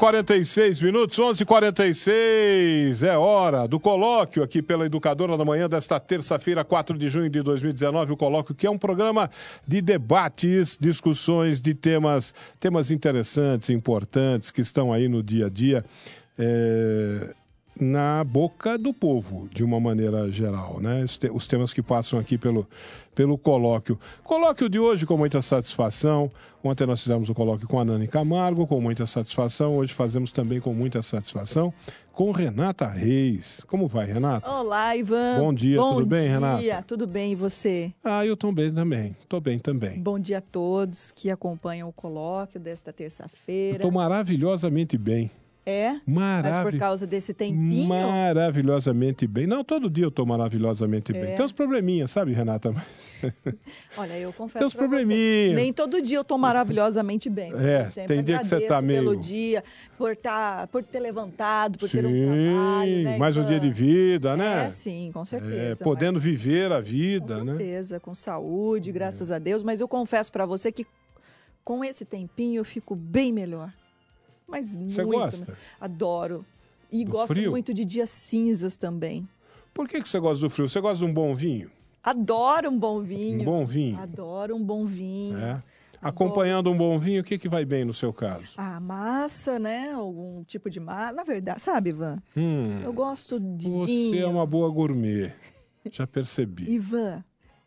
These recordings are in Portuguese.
46 minutos, 11 e 46 é hora do colóquio aqui pela Educadora da Manhã desta terça-feira, 4 de junho de 2019. O colóquio que é um programa de debates, discussões de temas, temas interessantes, importantes que estão aí no dia a dia. é, na boca do povo, de uma maneira geral, né? Os, te- os temas que passam aqui pelo, pelo colóquio. Colóquio de hoje com muita satisfação. Ontem nós fizemos o colóquio com a Nani Camargo, com muita satisfação. Hoje fazemos também com muita satisfação com Renata Reis. Como vai, Renata? Olá, Ivan. Bom dia, tudo bem, dia. Renata? Tudo bem, e você? Ah, eu tô bem também. Tô bem também. Bom dia a todos que acompanham o colóquio desta terça-feira. tô maravilhosamente bem. É? Mas por causa desse tempinho? Maravilhosamente bem. Não, todo dia eu tô maravilhosamente bem. É. Tem uns probleminhas, sabe, Renata? Olha, eu confesso Tem uns pra você, probleminha. Nem todo dia eu tô maravilhosamente bem. É, tem dia que você tá agradeço meio- pelo dia, por, tá, por ter levantado, por ter um Sim, trabalho, né, mais um dia de vida, né? É, sim, com É, certeza. podendo mas- viver a Com vida, né? certeza, com saúde, graças a Deus. Mas eu confesso pra você que com esse tempinho eu fico bem melhor. Mas Você muito. gosta? Adoro. E Do gosto frio? muito de dias cinzas também. Por que, que você gosta do frio? Você gosta de um bom vinho? Adoro um bom vinho. Um bom vinho? Adoro um bom vinho. É. Acompanhando um bom vinho, o que, que vai bem no seu caso? A massa, né? Algum tipo de massa. Na verdade, sabe, Ivan? Hum, Eu gosto de você vinho. é uma boa gourmet. Já percebi. Ivan,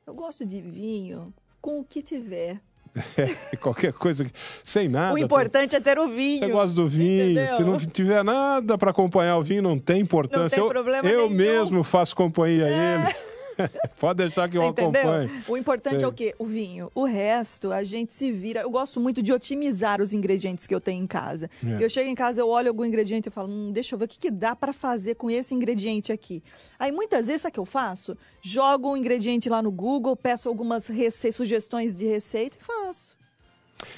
eu gosto de vinho com o que tiver. Qualquer coisa, sem nada. o importante é ter o vinho. Você gosta do vinho. entendeu? Se não tiver nada para acompanhar o vinho, não tem importância. Não tem eu problema eu nenhum. É. mesmo faço companhia a ele. Pode deixar que eu entendeu? acompanhe. O importante Sei. é o quê? O vinho. O resto, a gente se vira. Eu gosto muito de otimizar os ingredientes que eu tenho em casa. É. Eu chego em casa, eu olho algum ingrediente e falo, hum, deixa eu ver o que, que dá para fazer com esse ingrediente aqui. Aí muitas vezes, sabe o que eu faço? Jogo um ingrediente lá no Google, peço algumas rece... sugestões de receita e faço.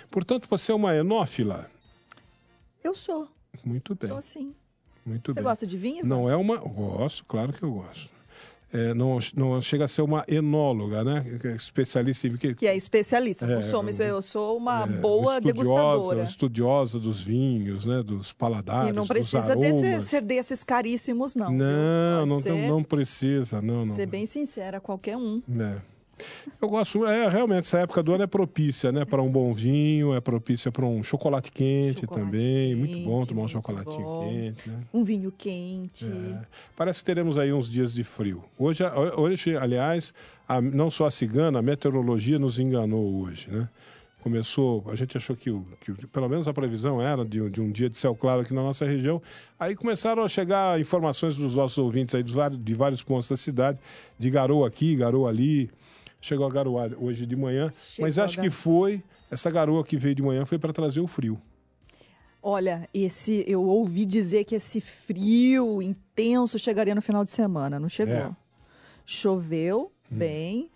Portanto, você é uma enófila. Eu sou. Muito bem. Sou assim. Muito Você bem. gosta de vinho? Não é uma. Gosto, claro que eu gosto. É, não, não chega a ser uma enóloga, né? É Especialista em. Que, Que é especialista. É, não sou, mas eu sou uma é, boa estudiosa, degustadora. estudiosa dos vinhos, né? Dos paladares, E não precisa desse- ser desses caríssimos, não. Não, não, não precisa, não, não. Ser bem sincera, qualquer um. É. Eu gosto, é realmente essa época do ano é propícia, né, para um bom vinho, é propícia para um chocolate quente Chocolate também, muito bom quente, tomar um chocolatinho bom. quente, né? Um vinho quente. É. Parece que teremos aí uns dias de frio. Hoje, hoje aliás, a- não só a cigana, a meteorologia nos enganou hoje, né? Começou, a gente achou que, que pelo menos a previsão era de, um- de um dia de céu claro aqui na nossa região. Aí começaram a chegar informações dos nossos ouvintes aí dos vários- de vários pontos da cidade, de garoa aqui, garoa ali. Chegou a garoar hoje de manhã, Chegou mas acho gar- que foi, essa garoa que veio de manhã foi para trazer o frio. Olha, esse eu ouvi dizer que esse frio intenso chegaria no final de semana, não chegou. É. Choveu Hum. bem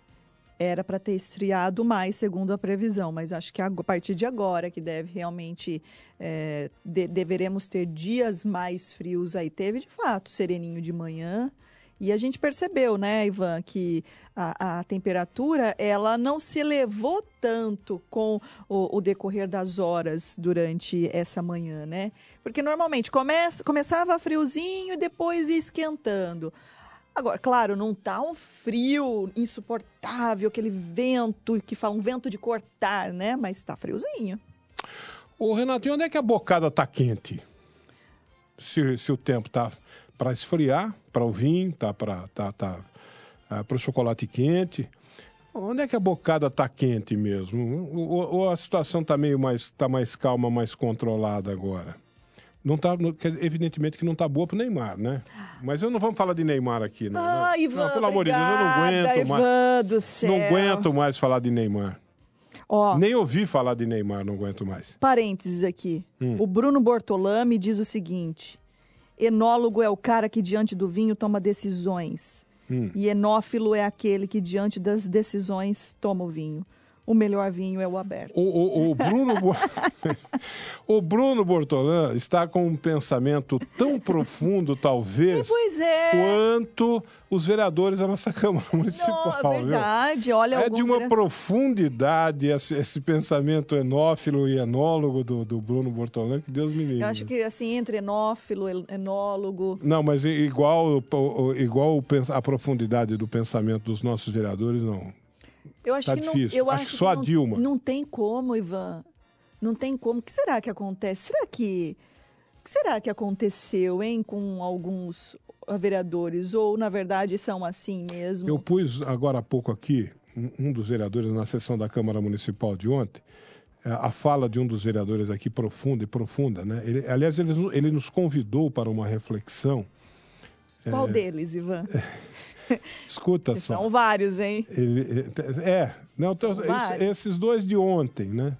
era para ter esfriado mais, segundo a previsão, mas acho que a partir de agora que deve realmente é, de, deveremos ter dias mais frios aí. Teve de fato sereninho de manhã. E a gente percebeu, né, Ivan, que a, a temperatura ela não se elevou tanto com o, o, decorrer das horas durante essa manhã, né? Porque normalmente começa, começava friozinho e depois ia esquentando. Agora, claro, não tá um frio insuportável, aquele vento que fala um vento de cortar, né? Mas está friozinho. Ô, Renato, e onde é que a bocada tá quente? Se, se o tempo tá para esfriar, para o vinho, tá para tá, tá, para o chocolate quente. Onde é que a bocada está quente mesmo? Ou, ou, a situação está meio mais, tá mais calma, mais controlada agora? Não tá, evidentemente que não está boa para o Neymar, né? Mas eu não vamos falar de Neymar aqui, não. Ah, Ivan, não, pelo amor de Deus, eu não aguento Ivan mais. Do céu. Não aguento mais falar de Neymar. Ó, Nem ouvi falar de Neymar, não aguento mais. Parênteses aqui. Hum. O Bruno Bortolami diz o seguinte: enólogo é o cara que diante do vinho toma decisões. Hum. E enófilo é aquele que diante das decisões toma o vinho o melhor vinho é o aberto. O, o, o Bruno, o Bruno Bortolan está com um pensamento tão profundo, talvez, pois é. quanto os vereadores da nossa Câmara Municipal. Não, é verdade, viu? olha É de uma profundidade esse, esse, pensamento enófilo e enólogo do, do Bruno Bortolan, que Deus me livre. Eu acho que, assim, entre enófilo, enólogo... Não, mas igual, igual a profundidade do pensamento dos nossos vereadores, não. Eu acho tá que difícil. não, eu acho, acho só a não, Dilma. Não tem como, Ivan. Não tem como. O que será que acontece? Será que. O que será que aconteceu, hein, com alguns vereadores? Ou, na verdade, são assim mesmo? Eu pus agora há pouco aqui, um dos vereadores na sessão da Câmara Municipal de ontem, é, a fala de um dos vereadores aqui profunda e profunda, né? Ele, aliás, ele, ele nos convidou para uma reflexão. Qual é... deles, Ivan? Escuta só. São vários, hein? Ele, é, não, então, esses dois de ontem, né?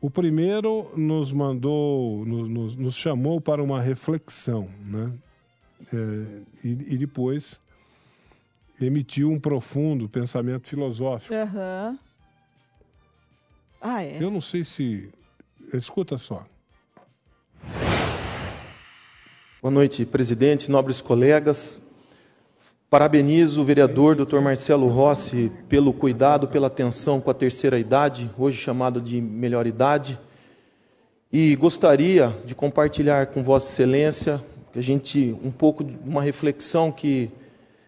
O primeiro nos mandou, nos, nos chamou para uma reflexão, né? É, e, e, depois emitiu um profundo pensamento filosófico. Uhum. Ah, é? Eu não sei se. Escuta só. Boa noite, presidente, nobres colegas. Parabenizo o vereador Dr. Marcelo Rossi pelo cuidado, pela atenção com a terceira idade, hoje chamada de melhor idade. E gostaria de compartilhar com Vossa Excelência a gente um pouco uma reflexão que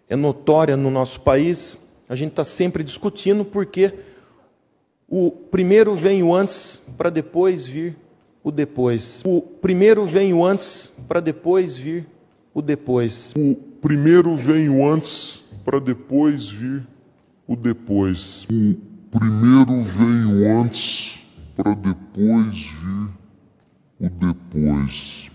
é notória no nosso país. A gente está sempre discutindo porque o primeiro vem o antes para depois vir o depois. O primeiro vem o antes para depois vir o depois. O primeiro vem o antes para depois vir o depois. O primeiro vem o antes para depois vir o depois.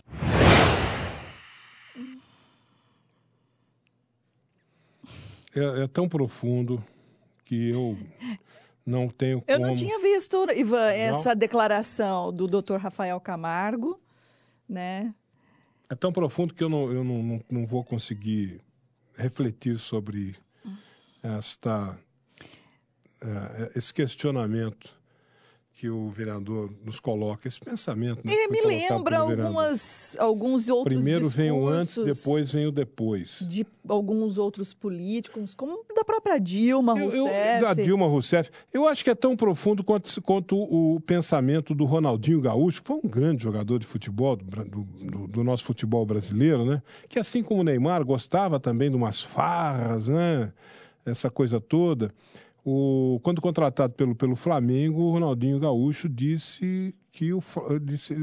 É, é tão profundo que eu não tenho Eu como... não tinha visto, Ivan, essa declaração do Dr. Rafael Camargo, né? É tão profundo que eu não, eu não, não, não vou conseguir refletir sobre esta, uh, esse questionamento que o vereador nos coloca, esse pensamento. Né, é, me lembra algumas, alguns outros Primeiro vem o antes, depois vem o depois. De alguns outros políticos, como da própria Dilma Eu- eu- Rousseff. da Dilma Rousseff. Eu acho que é tão profundo quanto, quanto o pensamento do Ronaldinho Gaúcho, que foi um grande jogador de futebol, do- do- do nosso futebol brasileiro, né? Que assim como o Neymar gostava também de umas farras, né? Essa coisa toda. O, quando contratado pelo, pelo Flamengo, o Ronaldinho Gaúcho disse que o, disse,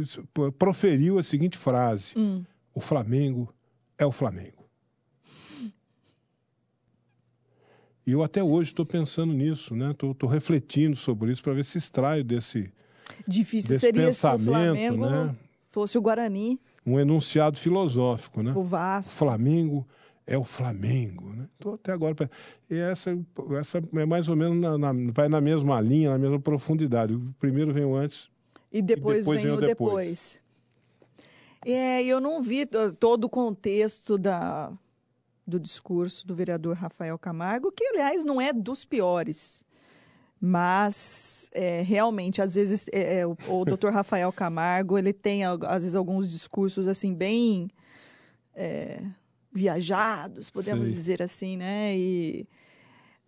proferiu a seguinte frase: Hum. O Flamengo é o Flamengo. E eu até hoje estou pensando nisso, né? Estou refletindo sobre isso para ver se extraio desse Difícil desse seria se o pensamento, Flamengo né? fosse o Guarani, um enunciado filosófico, né? o O Vasco. Flamengo é o Flamengo, né? Tô até agora pra- e essa essa é mais ou menos na, na- vai na mesma linha, na mesma profundidade. O primeiro vem o antes. E depois, depois vem vem o o depois. É, eu não vi to- todo o contexto da, do discurso do vereador Rafael Camargo, que, aliás, não é dos piores. Mas, é, realmente, às vezes, é, é, o, o doutor Rafael Camargo, ele tem, às vezes, alguns discursos, assim, bem é, viajados, podemos Sei. dizer assim, né? E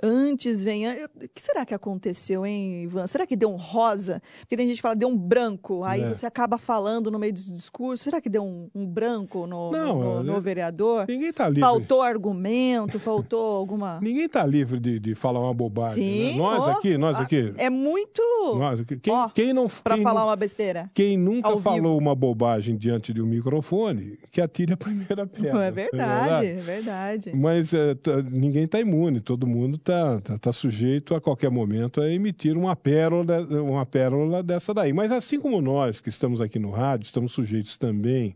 antes vem... O que será que aconteceu, hein, Ivan? Será que deu um rosa? Porque tem gente que fala, deu um branco, aí É. você acaba falando no meio do discurso. Será que deu um, um branco no, Não, no, no é- vereador? Ninguém está livre. Faltou argumento, faltou alguma... Ninguém está livre de, de falar uma bobagem. né? Sim, Nós ó, aqui, nós aqui. É muito Nós aqui. Quem, Ó, quem não para falar uma besteira. Quem nunca falou vivo. uma bobagem diante de um microfone, que atire a primeira pedra. Não é verdade, é verdade. Mas é, ninguém está imune, todo mundo está tá, tá sujeito a qualquer momento a emitir uma pérola, uma pérola dessa daí. Mas assim como nós que estamos aqui no rádio, estamos sujeitos também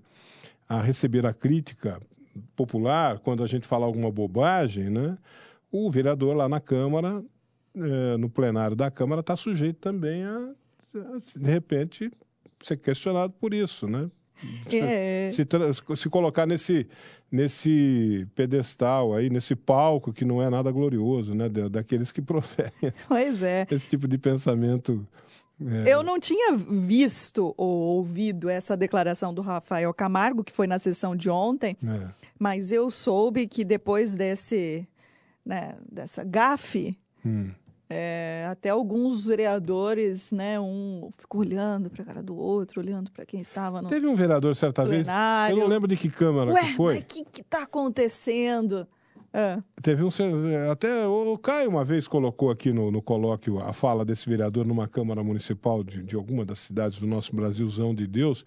a receber a crítica popular quando a gente fala alguma bobagem, né? O vereador lá na Câmara, eh, no plenário da Câmara, está sujeito também a, a, de repente, ser questionado por isso, né? É. se, se colocar nesse, nesse pedestal aí, nesse palco que não é nada glorioso, né? da- Daqueles que proferem Pois é. esse tipo de pensamento. é, Eu não tinha visto ou ouvido essa declaração do Rafael Camargo, que foi na sessão de ontem, é. mas eu soube que depois desse, né, dessa gafe, Hum. É, até alguns vereadores, né, um ficou olhando para a cara do outro, olhando para quem estava no Teve um vereador certa vez, plenário. eu não lembro de que Câmara Ué, que foi. o que que tá acontecendo? Ah, Teve um. Até o Caio uma vez colocou aqui no, no colóquio a fala desse vereador numa Câmara Municipal de, de alguma das cidades do nosso Brasilzão de Deus.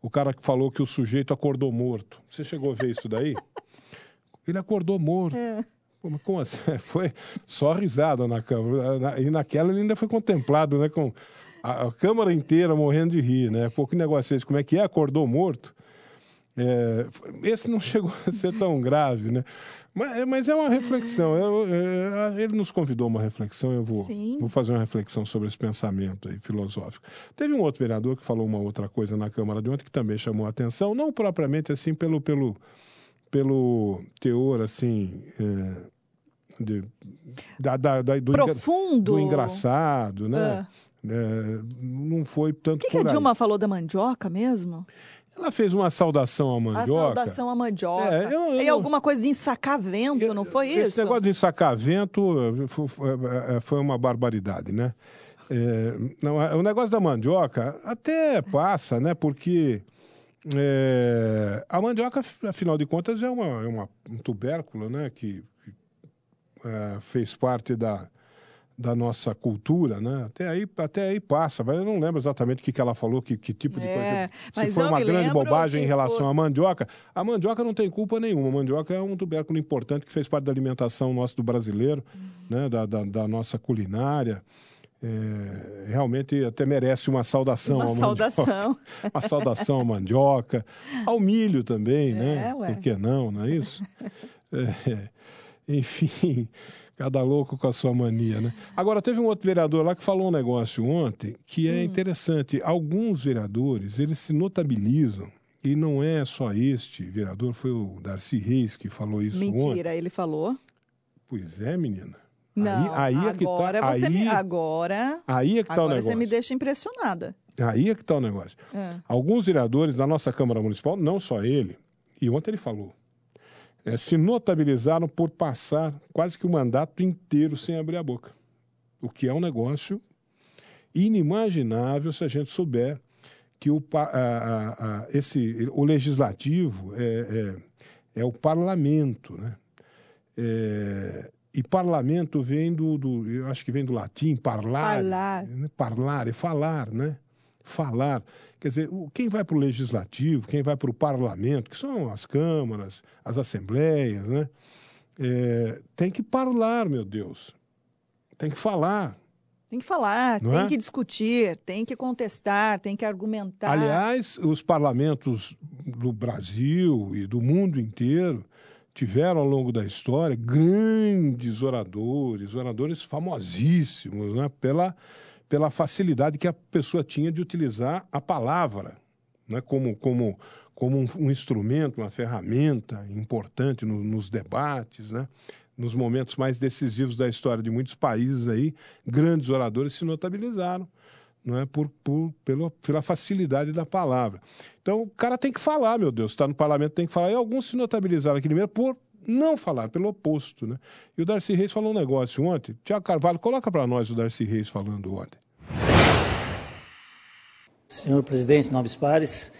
O cara que falou que o sujeito acordou morto. Você chegou a ver isso daí? Ele acordou morto. é. Pô, como assim? Foi só risada na Câmara. E naquela ele ainda foi contemplado, né? Com a, a Câmara inteira morrendo de rir, né? Pô, que negócio é esse? Como é que é? Acordou morto? É, esse não chegou a ser tão grave, né? Mas, mas é uma reflexão. Eu- é, ele nos convidou a uma reflexão, eu vou, Sim. vou fazer uma reflexão sobre esse pensamento aí, filosófico. Teve um outro vereador que falou uma outra coisa na Câmara de ontem que também chamou a atenção, não propriamente assim pelo, pelo, pelo teor assim é, de- da, da- da- do, Profundo. do engraçado, né? Ah. É, não foi tanto O que, que a. Dilma falou da mandioca mesmo? Ela fez uma saudação à A mandioca. saudação à mandioca. É, eu- eu e alguma coisa de ensacar vento, não foi Esse isso? negócio de sacar vento fo- fo- eh, eh, foi uma barbaridade, né? É, não, o negócio da mandioca até passa, né? Porque eh, a mandioca, afinal de contas, é, uma, é uma- um tubérculo, né? Que, que, eh, fez parte da, da nossa cultura, né? Até aí, até aí passa. Mas eu não lembro exatamente o que, que ela falou, que, que tipo de É, coisa. Se foi uma grande bobagem em relação foi- à mandioca. A mandioca não tem culpa nenhuma. A mandioca é um tubérculo importante que fez parte da alimentação nossa do brasileiro, né? da, da, da nossa culinária. É, realmente até merece uma saudação Uma mandioca. saudação. Uma saudação à mandioca, ao milho também, né? É, ué. Por que não, não é isso? É, enfim, cada louco com a sua mania, né? Agora, teve um outro vereador lá que falou um negócio ontem que Hum. é interessante. Alguns vereadores, eles se notabilizam, e não é só este vereador, foi o Darcy Reis que falou isso ontem. Mentira, ele falou. Pois é, menina. Não, aí, aí é que agora tá, você aí, me, agora, aí é que tá o negócio. você me deixa impressionada. Aí é que está o negócio. É. Alguns vereadores da nossa Câmara Municipal, não só ele, e ontem ele falou, eh, se notabilizaram por passar quase que o mandato inteiro sem abrir a boca. O que é um negócio inimaginável se a gente souber que o, a- a- a- esse, o legislativo é, é, é o parlamento, né? É, e parlamento vem do, do, eu acho que vem do latim, parlare, Falar. né? Parlar é falar, né? Falar. Quer dizer, quem vai para o legislativo, quem vai para o parlamento, que são as câmaras, as assembleias, né? É, tem que falar, meu Deus. Tem que falar. Tem que falar, Não tem é? que discutir, tem que contestar, tem que argumentar. Aliás, os parlamentos do Brasil e do mundo inteiro tiveram ao longo da história grandes oradores, oradores famosíssimos, né? pela, pela facilidade que a pessoa tinha de utilizar a palavra né? como, como, como um, um instrumento, uma ferramenta importante no- nos debates. Né? nos momentos mais decisivos da história de muitos países aí, grandes oradores se notabilizaram, não é por, por pelo, pela facilidade da palavra. Então o cara tem que falar, meu Deus, está no parlamento tem que falar. E alguns se notabilizaram aqui primeiro por não falar, pelo oposto, né? E o Darcy Reis falou um negócio ontem. Tiago Carvalho, coloca para nós o Darcy Reis falando ontem. Senhor presidente, nobres pares,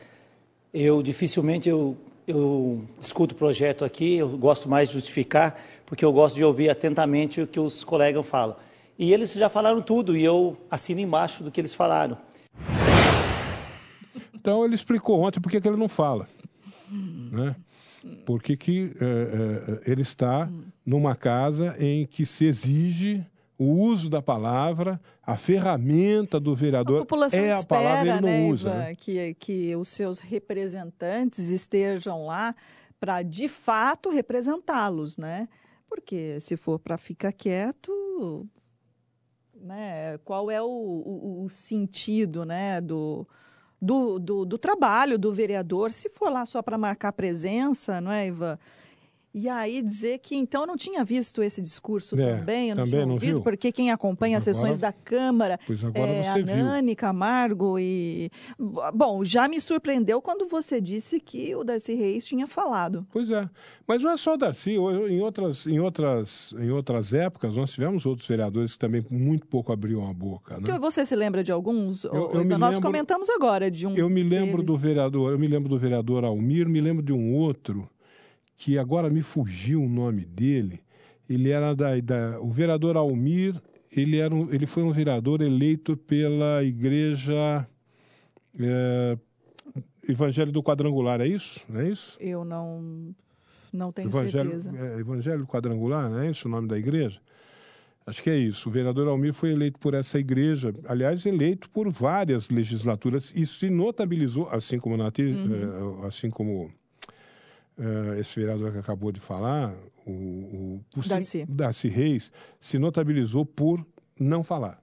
eu dificilmente eu, eu discuto o projeto aqui, eu gosto mais de justificar, porque eu gosto de ouvir atentamente o que os colegas falam. E eles já falaram tudo e eu assino embaixo do que eles falaram. Então ele explicou ontem por que ele não fala. Né? Por que, que é, é, ele está numa casa em que se exige o uso da palavra, a ferramenta do vereador a é a palavra, ele não né, usa. Ivan, Né? Que, que os seus representantes estejam lá para, de fato, representá-los, né? Porque se for para ficar quieto, né? Qual é o, o, o sentido, né? Do, do, do, do, trabalho do vereador, se for lá só para marcar presença, não é, Ivan? E aí dizer que então eu não tinha visto esse discurso É, também, eu não também tinha não ouvido, viu? porque quem acompanha Pois as sessões da Câmara é, a. Nani Camargo e bom, já me surpreendeu quando você disse que o Darcy Reis tinha falado. Pois é. Mas não é só o Darcy. Em outras, em, outras, em outras épocas, nós tivemos outros vereadores que também muito pouco abriam a boca. Né? você se lembra de alguns? Eu- eu Ivan? Nós lembro- comentamos agora de um. Eu me lembro do deles. vereador, eu me lembro do vereador Almir, me lembro de um outro que agora me fugiu o nome dele. Ele era da, da- o vereador Almir, ele era um- ele foi um vereador eleito pela igreja é, Evangelho do Quadrangular, é isso? Não é isso? Eu não não tenho Evangelho, certeza. é, Evangelho Quadrangular, não é esse o nome da igreja? Acho que é isso. O vereador Almir foi eleito por essa igreja, aliás, eleito por várias legislaturas. Isso se notabilizou, assim como, Nati, Uhum. eh, assim como eh, esse vereador que acabou de falar, o, o, o Darcy. Darcy Reis, se notabilizou por não falar.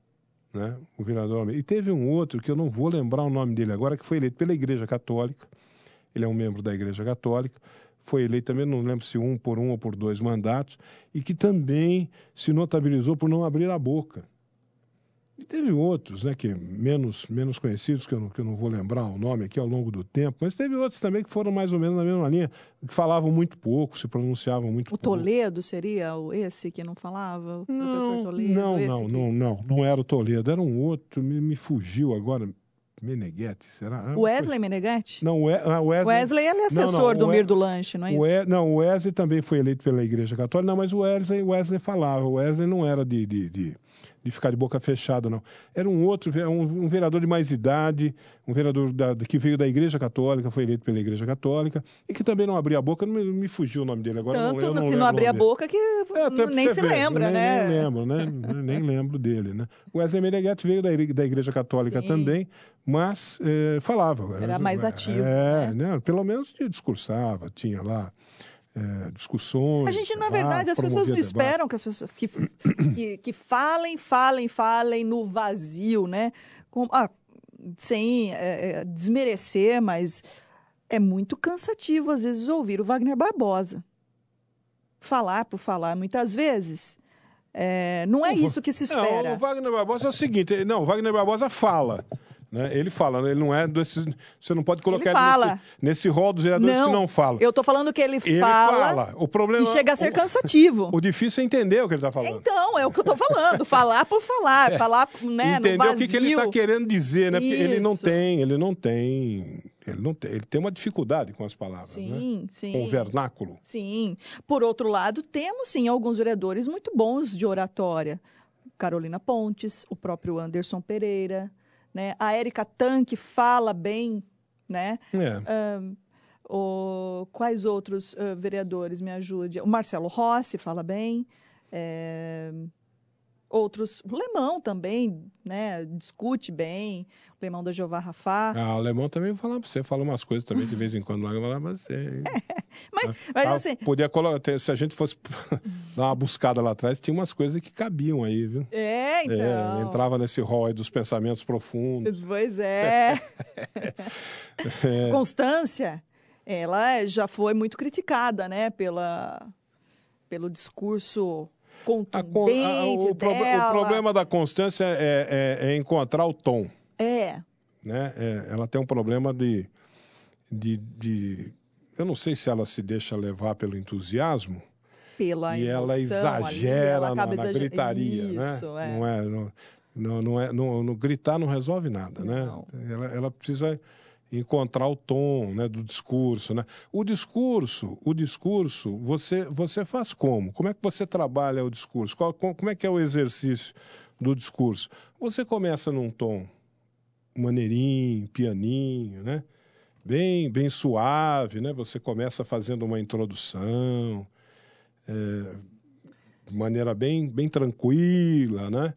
Né? O vereador. E teve um outro que eu não vou lembrar o nome dele agora, que foi eleito pela Igreja Católica. Ele é um membro da Igreja Católica. Foi eleito também, não lembro se um por um ou por dois mandatos, e que também se notabilizou por não abrir a boca. E teve outros, né, que menos, menos conhecidos, que eu, não, que eu não vou lembrar o nome aqui ao longo do tempo, mas teve outros também que foram mais ou menos na mesma linha, que falavam muito pouco, se pronunciavam muito O pouco. Toledo seria o- esse que não falava? O professor Não, Toledo? não, não, que- não, não, não era o Toledo, era um outro, me, me fugiu agora, Meneghetti, será? Ah, Wesley Meneghetti? Não, o We- ah, Wesley, Wesley, ele é Não, não, assessor do o We- Mir do Lanche, não é o isso? We- não, o Wesley também foi eleito pela Igreja Católica. Não, mas o Wesley, o Wesley falava. O Wesley não era de, de, de, de ficar de boca fechada, não. Era um outro, um, um vereador de mais idade, um vereador da- que veio da Igreja Católica, foi eleito pela Igreja Católica, e que também não abria a boca. Não me, me fugiu o nome dele agora. Tanto não, eu não que não abria a boca que É, nem se ver, lembra, nem, né? Nem lembro, né? nem lembro dele, né? O Wesley Meneghetti veio da, da Igreja Católica Sim. também, mas eh, falava. Era mais ativo, É, né? né? Pelo menos discursava, tinha lá eh, discussões. A gente, na verdade, as pessoas não debate. esperam que as pessoas que, que, que falem, falem, falem no vazio, né? Com, ah, sem é, é, desmerecer, mas é muito cansativo, às vezes, ouvir o Wagner Barbosa. Falar por falar, muitas vezes. É, não é isso que se Não, espera. o Wagner Barbosa é o seguinte, não, o Wagner Barbosa fala. Né? Ele fala, né? ele não é desse, você não pode colocar ele fala. nesse, nesse rol dos vereadores que não falam. Eu tô falando que ele, Ele fala, fala. O problema e chega a ser o- cansativo. O difícil é entender o que ele está falando. Então, é o que eu tô falando. falar por falar. Falar né, no entender vazio. o que, que ele está querendo dizer, né? Porque ele não Isso. tem, ele não tem, ele não tem, ele tem uma dificuldade com as palavras, né? Sim, sim. Com o vernáculo. Sim. Por outro lado, temos sim alguns vereadores muito bons de oratória. Carolina Pontes, o próprio Anderson Pereira, né? A Érica Tanque fala bem, né? É. O, quais outros ah, vereadores me ajudem? O Marcelo Rossi fala bem. é, outros, o Lemão também, né? Discute bem. O Lemão da Jeová Rafá. Ah, o alemão também vou falar pra você, fala umas coisas também de vez em quando lá, eu vou falar, mas é, Mas, mas Ah, assim, Podia colocar, se a gente fosse dar uma buscada lá atrás, tinha umas coisas que cabiam aí, viu? é, então. É, entrava nesse rol aí dos pensamentos profundos. Pois é. É. Constância, ela já foi muito criticada, né, pela pelo discurso contundente a- o, prob- o dela. problema da Constância é, é- é encontrar o tom. É, Né? É, ela tem um problema de, de, de- Eu não sei se ela se deixa levar pelo entusiasmo pela e ela emoção ali, exagera ela na, na gritaria. Isso, né? é. Não é. Não, não, não é não, não- gritar não resolve nada, né? Ela, ela precisa encontrar o tom né, do discurso, né? O discurso, o discurso, você você faz como? Como é que você trabalha o discurso? Qual- como é que é o exercício do discurso? Você começa num tom maneirinho, pianinho, né? Bem, bem suave, né? Você começa fazendo uma introdução, é, de maneira bem, bem tranquila, né?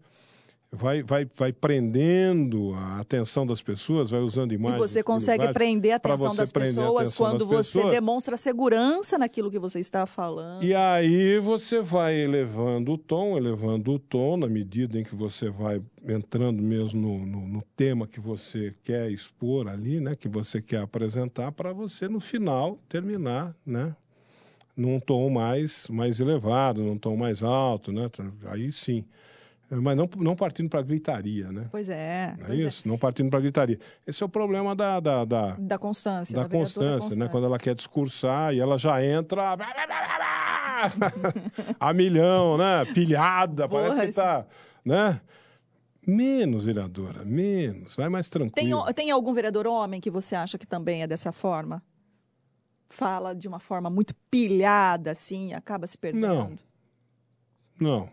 Vai, vai, vai prendendo a atenção das pessoas, vai usando E imagens. você consegue prender a atenção das pessoas atenção quando das você pessoas. demonstra segurança naquilo que você está falando. E aí você vai elevando o tom, elevando o tom, na medida em que você vai entrando mesmo no, no- no tema que você quer expor ali, né? Que você quer apresentar, para você, no final, terminar, né? Num tom mais, mais elevado, num tom mais alto, né? Aí sim. Mas não, não partindo para gritaria, né? Pois é, Não é pois é. isso? Não partindo para gritaria. Esse é o problema da, da, da, Da constância. da vereadora constância, né? Quando ela quer discursar e ela já entra a milhão, né? Pilhada, Boa, parece que isso. tá, né? Menos, vereadora, menos. Vai mais Tem, tranquilo. tem algum vereador homem que você acha que também é dessa forma? Fala de uma forma muito pilhada, assim, acaba se perdendo. Não. Não.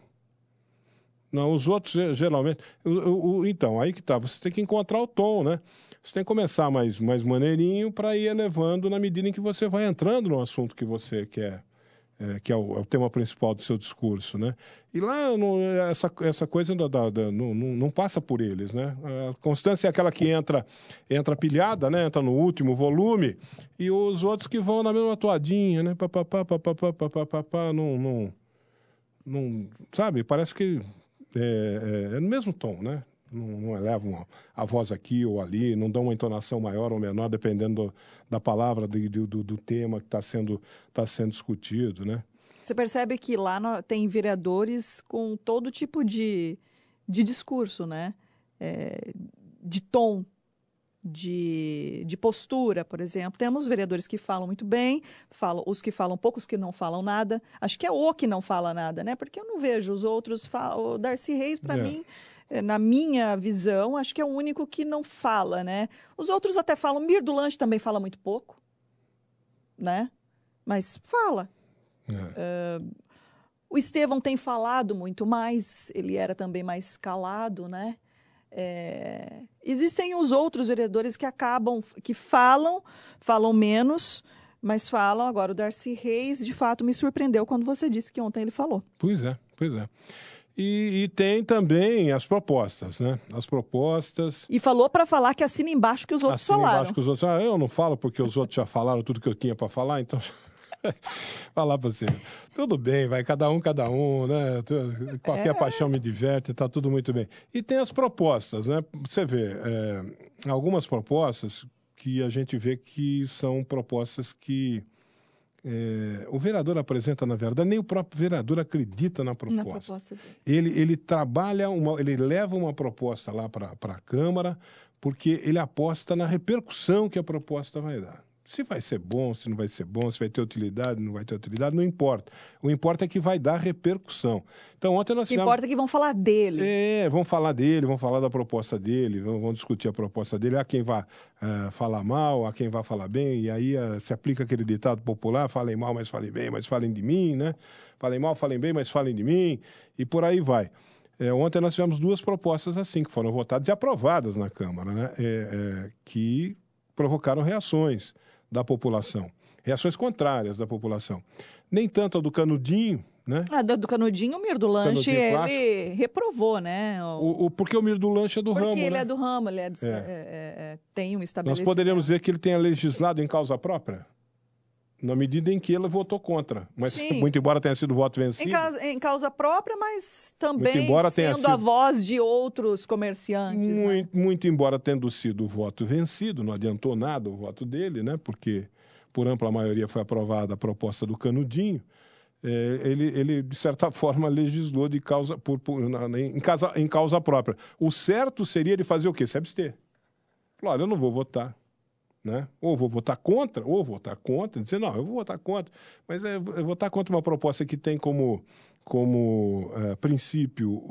Não, os outros geralmente. O, o, o, então, aí que tá. Você tem que encontrar o tom, né? Você tem que começar mais, mais maneirinho para ir elevando na medida em que você vai entrando no assunto que você quer. É, que é o, é o, tema principal do seu discurso, né? E lá essa, essa coisa da, da, da, não, não, passa por eles, né? A constância é aquela que entra entra pilhada, né? Entra no último volume e os outros que vão na mesma toadinha, né? Papapá, papapá, papapá, não, não, não, sabe? Parece que é, é- é no mesmo tom, né? Não, não elevam a, voz aqui ou ali, não dão uma entonação maior ou menor, dependendo do- da palavra, do, do, do tema que está sendo, tá sendo discutido, né? Você percebe que lá no- tem vereadores com todo tipo de, de discurso, né? É, de tom, de, de postura, por exemplo. Temos vereadores que falam muito bem, falam, os que falam poucos que não falam nada. Acho que é o que não fala nada, né? Porque eu não vejo os outros. fa- O Darcy Reis, para É. mim, eh, na minha visão, acho que é o único que não fala, né? Os outros até falam. Mir do Lanche também fala muito pouco, né? Mas fala. É. O Estevão tem falado muito mais, ele era também mais calado, né? É, Existem os outros vereadores que acabam, que falam, falam menos, mas falam. Agora, o Darcy Reis, de fato, me surpreendeu quando você disse que ontem ele falou. Pois é, pois é. E, e tem também as propostas, né? As propostas. E falou para falar que assina embaixo que os outros Assina falaram. embaixo que os outros. Ah, eu não falo porque os outros já falaram tudo que eu tinha para falar, então. Falar para você. Tudo bem, vai cada um, cada um, né? Qualquer É. paixão me diverte, tá tudo muito bem. E tem as propostas, né? Você vê, é, algumas propostas que a gente vê que são propostas que é, o vereador apresenta, na verdade, nem o próprio vereador acredita na Na proposta. proposta dele. Ele, ele trabalha, uma, ele leva uma proposta lá para a Câmara, porque ele aposta na repercussão que a proposta vai dar. Se vai ser bom, se não vai ser bom, se vai ter utilidade, não vai ter utilidade, não importa. O importa é que vai dar repercussão. Então, ontem nós O que tivemos. importa é que vão falar dele. É, vão falar dele, vão falar da proposta dele, vão, vão discutir a proposta dele. Há quem vá eh, falar mal, há quem vá falar bem, e aí eh, se aplica aquele ditado popular: falem mal, mas falem bem, mas falem de mim, né? Falem mal, falem bem, mas falem de mim, e por aí vai. Eh, ontem nós tivemos duas propostas assim, que foram votadas e aprovadas na Câmara, né? Eh, eh, que provocaram reações da população, reações contrárias da população. Nem tanto a do Canudinho, né? Ah, do, Canudinho, o Mir do Lanche, ele reprovou, né? O- O, o- porque o Mir do Lanche é do porque ramo, ele né? é do ramo, ele é do, É. é, é, é, tem um Nós estabelecimento. poderíamos dizer que ele tenha legislado em causa própria? Na medida em que ele votou contra. Mas, Sim. muito embora tenha sido voto vencido. Em causa, em causa própria, mas também sendo a sido- voz de outros comerciantes. né? Muito, muito embora tendo sido o voto vencido, não adiantou nada o voto dele, né? Porque por ampla maioria foi aprovada a proposta do Canudinho. é, ele, ele, de certa forma, legislou de causa, por, por, na, em, causa, em causa própria. O certo seria ele fazer o quê? Se abster. Olha, eu não vou votar. Né? Ou vou votar contra, ou votar contra, dizer, não, eu vou votar contra, mas é, eu vou votar contra uma proposta que tem como, como uh, princípio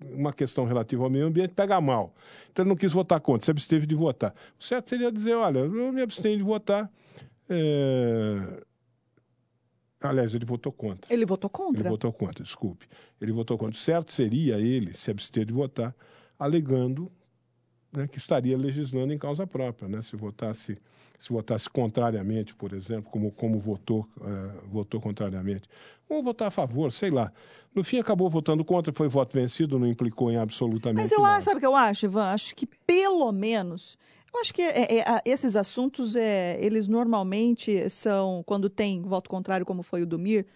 uma questão relativa ao meio ambiente, pega mal. Então ele não quis votar contra, se absteve de votar. O certo seria dizer, olha, eu me abstenho de votar. É... Aliás, ele votou contra. Ele votou contra? Ele votou contra, desculpe. Ele votou contra. O certo seria ele se abster de votar, alegando né, que estaria legislando em causa própria, né, se votasse se votasse contrariamente, por exemplo, como como votou uh, votou contrariamente, ou votar a favor, sei lá. No fim acabou votando contra, foi voto vencido, não implicou em absolutamente Mas eu nada. acho, sabe o que eu acho, Ivan? Acho que pelo menos eu acho que é, é, esses assuntos, é, eles normalmente são, quando tem voto contrário, como foi o do Mir,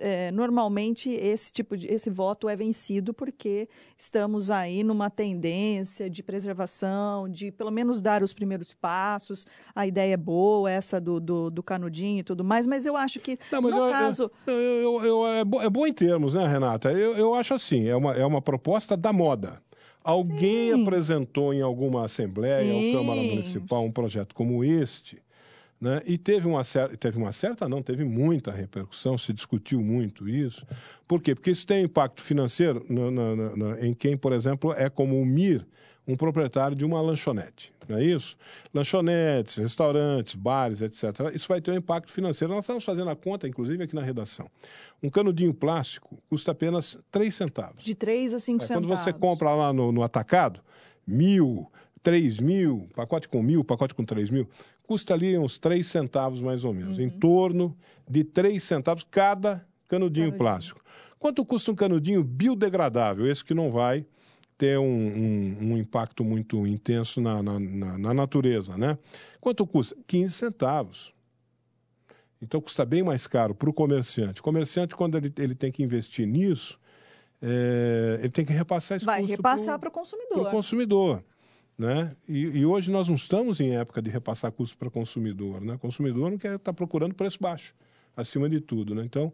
é, normalmente esse tipo de esse voto é vencido porque estamos aí numa tendência de preservação, de pelo menos dar os primeiros passos. A ideia é boa, essa do, do, do canudinho e tudo mais, mas eu acho que Não, no eu, caso. Eu, eu, eu, é, bo, é bom em termos, né, Renata? Eu, eu acho assim, é uma, é uma proposta da moda. Alguém Sim. apresentou em alguma assembleia Sim. ou Câmara Municipal um projeto como este né? E teve uma, certa, teve uma certa, não, teve muita repercussão, se discutiu muito isso. Por quê? Porque isso tem impacto financeiro no, no, no, em quem, por exemplo, é como o MIR, um proprietário de uma lanchonete, não é isso? Lanchonetes, restaurantes, bares, etc. Isso vai ter um impacto financeiro. Nós estamos fazendo a conta, inclusive, aqui na redação. Um canudinho plástico custa apenas 3 centavos. De 3 a 5 É, centavos. quando você compra lá no, no atacado, mil, 3 mil, pacote com mil, pacote com 3 mil, custa ali uns 3 centavos mais ou menos, em torno de 3 centavos cada canudinho, Canudinho. plástico. Quanto custa um canudinho biodegradável? Esse que não vai ter um, um- um impacto muito intenso na, na- na- na natureza, né? Quanto custa? 15 centavos. Então custa bem mais caro para o comerciante. O comerciante, quando ele, ele tem que investir nisso, é, ele tem que repassar esse Vai repassar para o para o consumidor. Né? E, e hoje nós não estamos em época de repassar custo para o consumidor. Né? O consumidor não quer estar procurando preço baixo, acima de tudo. Né? Então,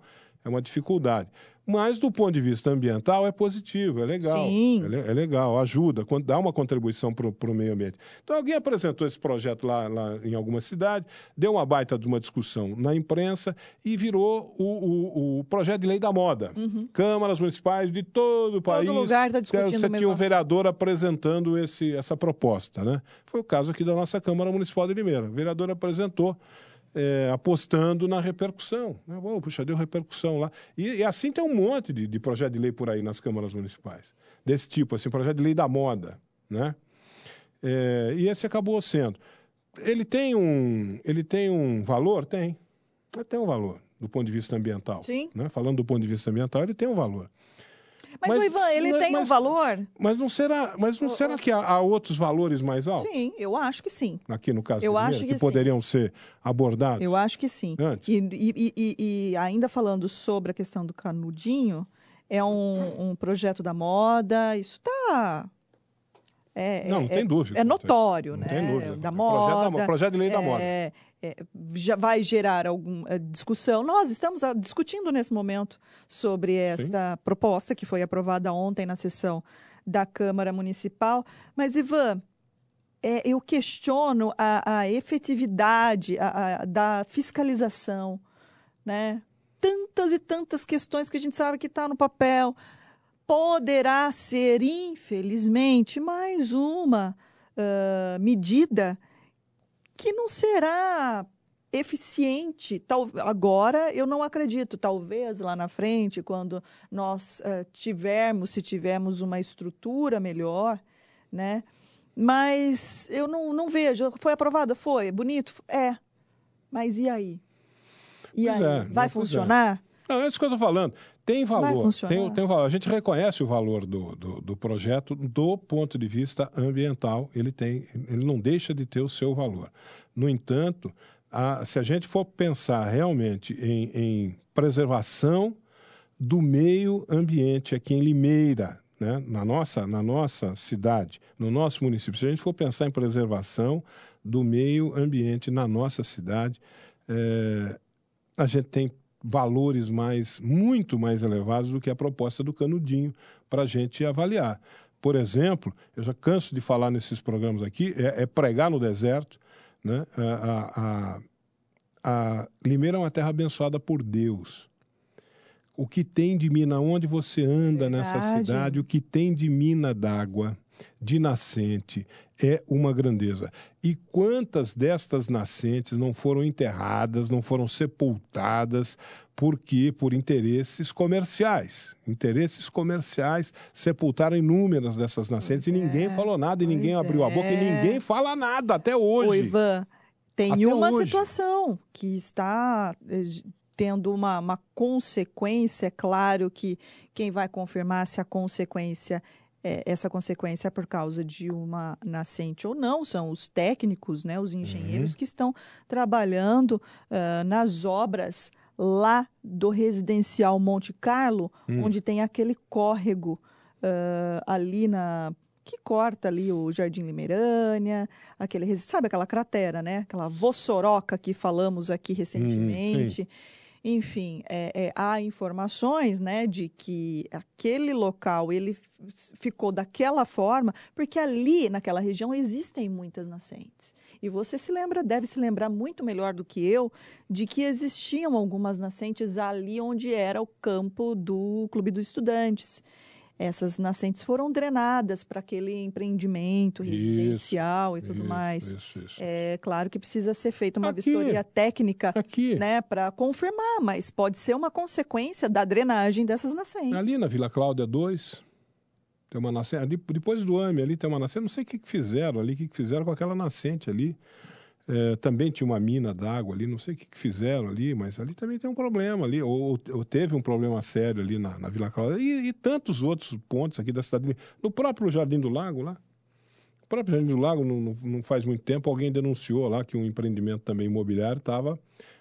é uma dificuldade. Mas, do ponto de vista ambiental, é positivo, é legal. Sim. É, é legal, ajuda, dá uma contribuição para o meio ambiente. Então, alguém apresentou esse projeto lá, lá em alguma cidade, deu uma baita de uma discussão na imprensa e virou o, o- o projeto de lei da moda. Câmaras municipais de todo o país. lugar está discutindo Você tinha um assunto. vereador apresentando esse, essa proposta. Né? Foi o caso aqui da nossa Câmara Municipal de Limeira. O vereador apresentou, é, apostando na repercussão. Né? Bom, puxa, deu repercussão lá. E, e assim tem um monte de, de projeto de lei por aí nas câmaras municipais. Desse tipo, assim, projeto de lei da moda. Né? É, e esse acabou sendo. Ele tem um, ele tem um valor? Tem. Ele tem um valor do ponto de vista ambiental. Sim. Né? Falando do ponto de vista ambiental, ele tem um valor. Mas, Mas- o Ivan, ele mas- tem um valor? Mas não será, mas não será que há, há outros valores mais altos? Sim, eu acho que sim. Aqui no caso Eu do acho dinheiro, que sim. poderiam ser abordados? Eu acho que sim. Antes. E, e- e- e ainda falando sobre a questão do canudinho, é um, um projeto da moda, isso está. É, Não, não é- tem dúvida. É notório, Não né? tem dúvida. Da Projeto moda. da mo- projeto de lei da moda. é, é, já vai gerar alguma discussão. Nós estamos ah, discutindo nesse momento sobre esta proposta que foi aprovada ontem na sessão da Câmara Municipal. Mas, Ivan, é, eu questiono a, a efetividade a- da fiscalização, né? Tantas e tantas questões que a gente sabe que está no papel. Poderá ser, infelizmente, mais uma ah, medida que não será eficiente. Tal, agora eu não acredito. Talvez lá na frente, quando nós ah, tivermos, se tivermos uma estrutura melhor, né? Mas eu não, não vejo. Foi aprovada? Foi. Bonito? É. Mas e aí? E Pois aí? é, Vai é. funcionar? Não, é isso que eu estou falando. Tem valor. Tem, tem valor. A gente reconhece o valor do, do, do projeto do ponto de vista ambiental. Ele, tem, ele não deixa de ter o seu valor. No entanto, a- se a gente for pensar realmente em, em preservação do meio ambiente aqui em Limeira, né? na, nossa, na nossa cidade, no nosso município, se a gente for pensar em preservação do meio ambiente na nossa cidade, eh, a gente tem valores mais, muito mais elevados do que a proposta do Canudinho para a gente avaliar. Por exemplo, eu já canso de falar nesses programas aqui, é, é pregar no deserto. Né? A, a, a Limeira é uma terra abençoada por Deus. O que tem de mina, onde você anda Verdade. nessa cidade, o que tem de mina d'água, de nascente, é uma grandeza. E quantas destas nascentes não foram enterradas, não foram sepultadas, porque por interesses comerciais. Interesses comerciais sepultaram inúmeras dessas nascentes pois e ninguém é, falou nada, e ninguém abriu a boca, e é. ninguém fala nada até hoje. Ô, Ivan, tem até uma hoje. situação que está eh, tendo uma, uma consequência, é claro que quem vai confirmar se a consequência é, essa consequência é por causa de uma nascente ou não, são os técnicos, né, os engenheiros uhum. que estão trabalhando uh, nas obras lá do residencial Monte Carlo, hum. onde tem aquele córrego uh, ali na que corta ali o Jardim Limerânia, aquele sabe aquela cratera, né? Aquela vossoroca que falamos aqui recentemente. Hum, Enfim, é, é, há informações, né, de que aquele local ele ficou daquela forma porque ali naquela região existem muitas nascentes. E você se lembra, deve se lembrar muito melhor do que eu, de que existiam algumas nascentes ali onde era o campo do Clube dos Estudantes. Essas nascentes foram drenadas para aquele empreendimento residencial isso, e tudo isso, mais. Isso, isso. É claro que precisa ser feita uma aqui, vistoria técnica né, para confirmar, mas pode ser uma consequência da drenagem dessas nascentes. Ali na Vila Cláudia 2, tem uma nascente, ali, depois do AME ali tem uma nascente, não sei o que, que fizeram ali, o que, que fizeram com aquela nascente ali. É, também tinha uma mina d'água ali, não sei o que, que, fizeram ali, mas ali também tem um problema ali, ou, ou teve um problema sério ali na, na Vila Cláudia, e, e, tantos outros pontos aqui da cidade. No próprio Jardim do Lago lá, o próprio Jardim do Lago, não, não faz muito tempo, alguém denunciou lá que um empreendimento também imobiliário estava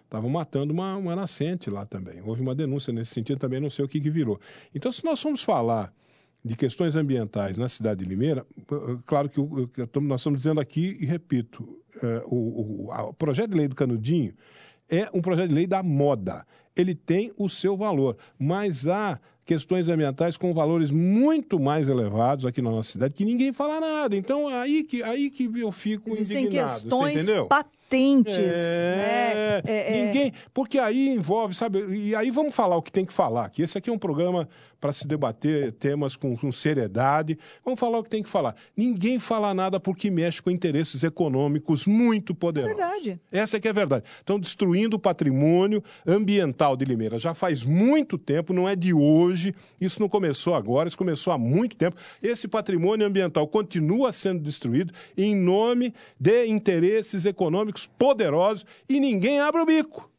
estavam matando uma, uma nascente lá também. Houve uma denúncia nesse sentido, também não sei o que, que virou. Então, se nós formos falar de questões ambientais na cidade de Limeira, claro que nós estamos dizendo aqui, e repito, eh, o, o, o projeto de lei do Canudinho é um projeto de lei da moda. Ele tem o seu valor, mas há questões ambientais com valores muito mais elevados aqui na nossa cidade que ninguém fala nada. Então aí que aí que eu fico Existem indignado, questões patentes, é, né? É, é, ninguém, porque aí envolve, sabe? E aí vamos falar o que tem que falar. Que esse aqui é um programa para se debater temas com, com, seriedade. Vamos falar o que tem que falar. Ninguém fala nada porque mexe com interesses econômicos muito poderosos. É verdade. Essa é que é a verdade. Estão destruindo o patrimônio ambiental de Limeira. Já faz muito tempo, não é de hoje. Isso não começou agora, isso começou há muito tempo. Esse patrimônio ambiental continua sendo destruído em nome de interesses econômicos poderosos e ninguém abre o bico.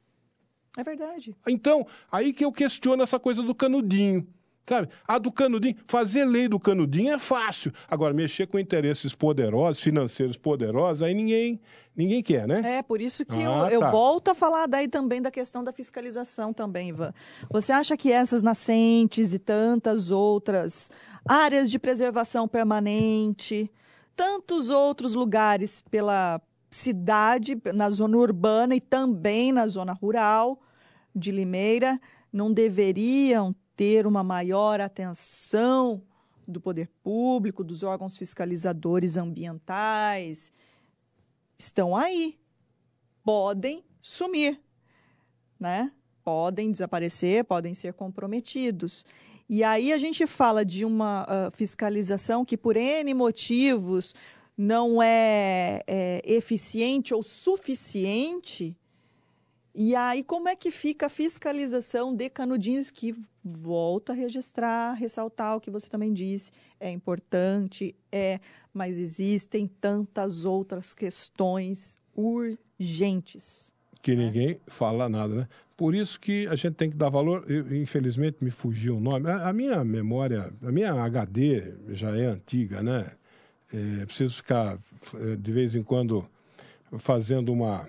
É verdade. Então, aí que eu questiono essa coisa do canudinho. Sabe? A do canudinho, fazer lei do canudinho é fácil. Agora, mexer com interesses poderosos, financeiros poderosos, aí ninguém, ninguém quer, né? É, por isso que ah, eu, tá. eu, volto a falar daí também da questão da fiscalização também, Ivan. Você acha que essas nascentes e tantas outras áreas de preservação permanente, tantos outros lugares pela cidade, na zona urbana e também na zona rural de Limeira, não deveriam ter uma maior atenção do poder público, dos órgãos fiscalizadores ambientais, estão aí. Podem sumir, né? Podem desaparecer, podem ser comprometidos. E aí a gente fala de uma uh, fiscalização que, por N motivos, não é, é eficiente ou suficiente e aí, como é que fica a fiscalização de canudinhos que volta a registrar, ressaltar o que você também disse, é importante, é, mas existem tantas outras questões urgentes. Que né? ninguém fala nada, né? Por isso que a gente tem que dar valor, eu, infelizmente me fugiu o nome, a, a, minha memória, a minha HD já é antiga, né? É, preciso ficar é, de vez em quando fazendo uma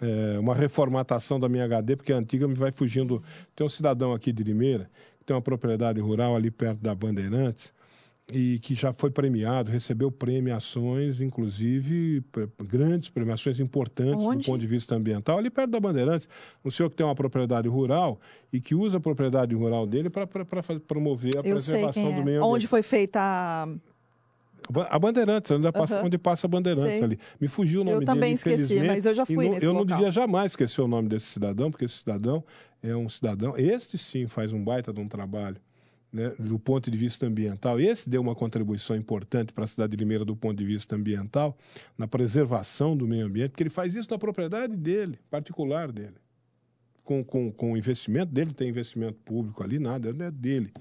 é, uma reformatação da minha HD, porque a antiga me vai fugindo. Tem um cidadão aqui de Limeira, que tem uma propriedade rural ali perto da Bandeirantes, e que já foi premiado, recebeu premiações, inclusive grandes premiações importantes Onde? do ponto de vista ambiental, ali perto da Bandeirantes. Um senhor que tem uma propriedade rural e que usa a propriedade rural dele para promover a Eu preservação quem do é. meio ambiente. Onde foi feita a... A Bandeirantes, onde passa, onde passa a Bandeirantes Sei. ali. Me fugiu o Eu nome dele, também esqueci, mas eu já fui não- nesse Eu não local. devia jamais esquecer o nome desse cidadão, porque esse cidadão é um cidadão... Este sim faz um baita de um trabalho. Né, do ponto de vista ambiental, esse deu uma contribuição importante para a cidade de Limeira do ponto de vista ambiental, na preservação do meio ambiente, porque ele faz isso na propriedade dele, particular dele. Com, com, com o investimento dele, tem investimento público ali, nada, não é dele.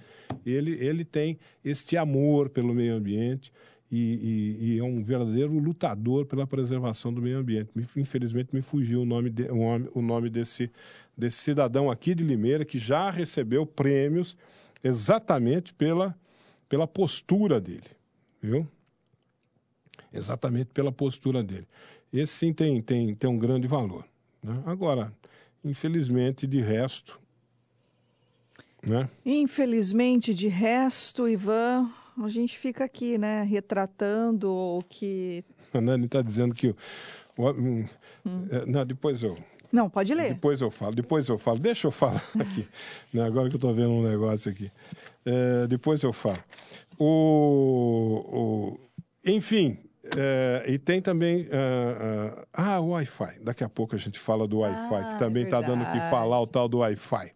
Ele, ele tem este amor pelo meio ambiente e, e- e é um verdadeiro lutador pela preservação do meio ambiente. Me- Infelizmente me fugiu o nome, de- o nome desse, desse cidadão aqui de Limeira, que já recebeu prêmios exatamente pela, pela postura dele, viu? Exatamente pela postura dele. Esse sim tem, tem, tem um grande valor. né? Agora, infelizmente, de resto, né? Infelizmente, de resto, Ivan, a gente fica aqui, né, retratando o que... A Nani está dizendo que. hum, Hum. é, Não, depois eu. Não, pode ler. Depois eu falo, depois eu falo. Deixa eu falar aqui. né, Agora que eu estou vendo um negócio aqui. É, depois eu falo. O, o- enfim, é, e tem também. ah, ah, ah, o Wi-Fi. Daqui a pouco a gente fala do Wi-Fi, Ah, que também é está dando o que falar o tal do Wi-Fi.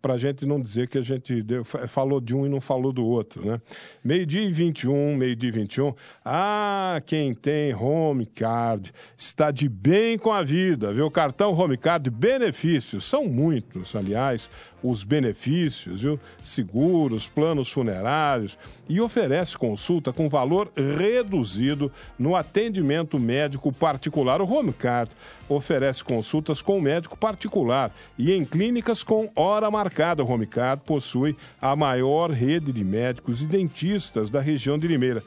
Para a gente não dizer que a gente deu- fa- falou de um e não falou do outro, né? Meio-dia e 21, meio-dia e 21. Ah, quem tem Home Card está de bem com a vida, viu? Cartão Home Card, benefícios, são muitos, aliás, os benefícios, viu? Seguros, planos funerários e oferece consulta com valor reduzido no atendimento médico particular. O Home Card oferece consultas com médico particular e em clínicas com hora marcada. O Home Card possui a maior rede de médicos e dentistas da região de Limeira.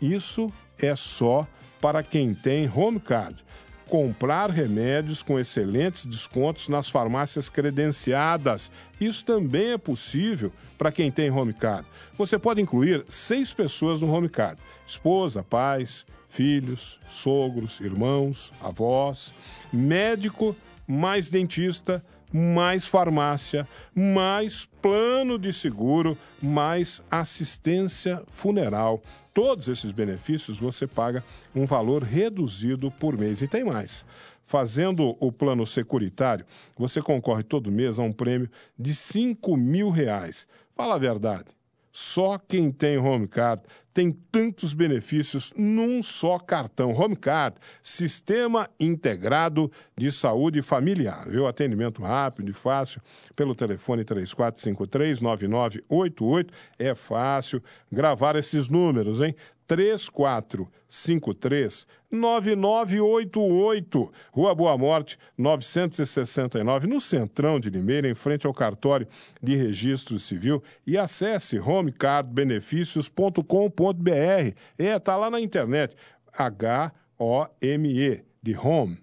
Isso é só para quem tem Home Card. Comprar remédios com excelentes descontos nas farmácias credenciadas. Isso também é possível para quem tem Home Card. Você pode incluir seis pessoas no Home Card: esposa, pais, filhos, sogros, irmãos, avós, médico, mais dentista, mais farmácia, mais plano de seguro, mais assistência funeral. Todos esses benefícios você paga um valor reduzido por mês. E tem mais. Fazendo o plano securitário, você concorre todo mês a um prêmio de 5 mil reais. Fala a verdade. Só quem tem Home Card tem tantos benefícios num só cartão. Home Card, Sistema Integrado de Saúde Familiar. Viu? Atendimento rápido e fácil pelo telefone 3453-9988. É fácil gravar esses números, hein? 3453-9988. Rua Boa Morte, 969, no centrão de Limeira, em frente ao cartório de registro civil. E acesse homecardbenefícios.com.br. É, tá lá na internet. H-O-M-E, de home.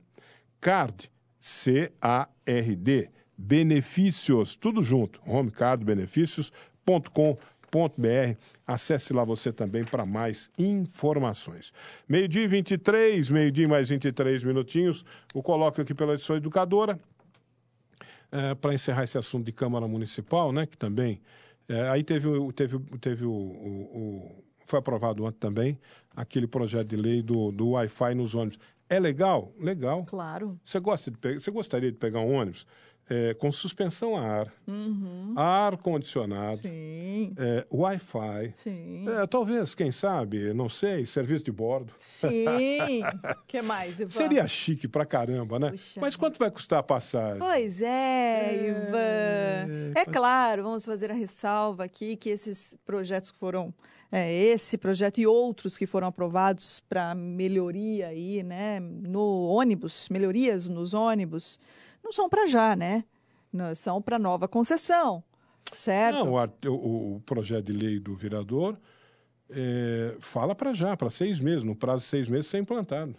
Card, C-A-R-D. Benefícios, tudo junto. homecardbenefícios.com.br. Acesse lá você também para mais informações. Meio-dia e 23, meio-dia e mais 23 minutinhos. O colóquio aqui pela edição educadora. para encerrar esse assunto de Câmara Municipal, né? Que também. é, aí teve, o- teve, teve o, o- o- Foi aprovado ontem também aquele projeto de lei do, do Wi-Fi nos ônibus. É legal? Legal. Claro. Você gosta de você gostaria de pegar um ônibus é, com suspensão a ar, ar condicionado, é, Wi-Fi, é, talvez, quem sabe, não sei, serviço de bordo. Sim. que mais, Ivan? Seria chique pra caramba, né? Puxa Mas quanto vai custar a passagem? Pois é, Ivan. É claro, vamos fazer a ressalva aqui que esses projetos que foram, é, esse projeto e outros que foram aprovados para melhoria aí, né, no ônibus, melhorias nos ônibus, não são para já, né? Não, são para nova concessão, certo? Não, o, o- o projeto de lei do vereador é, fala para já, para seis meses, no prazo de seis meses ser implantado.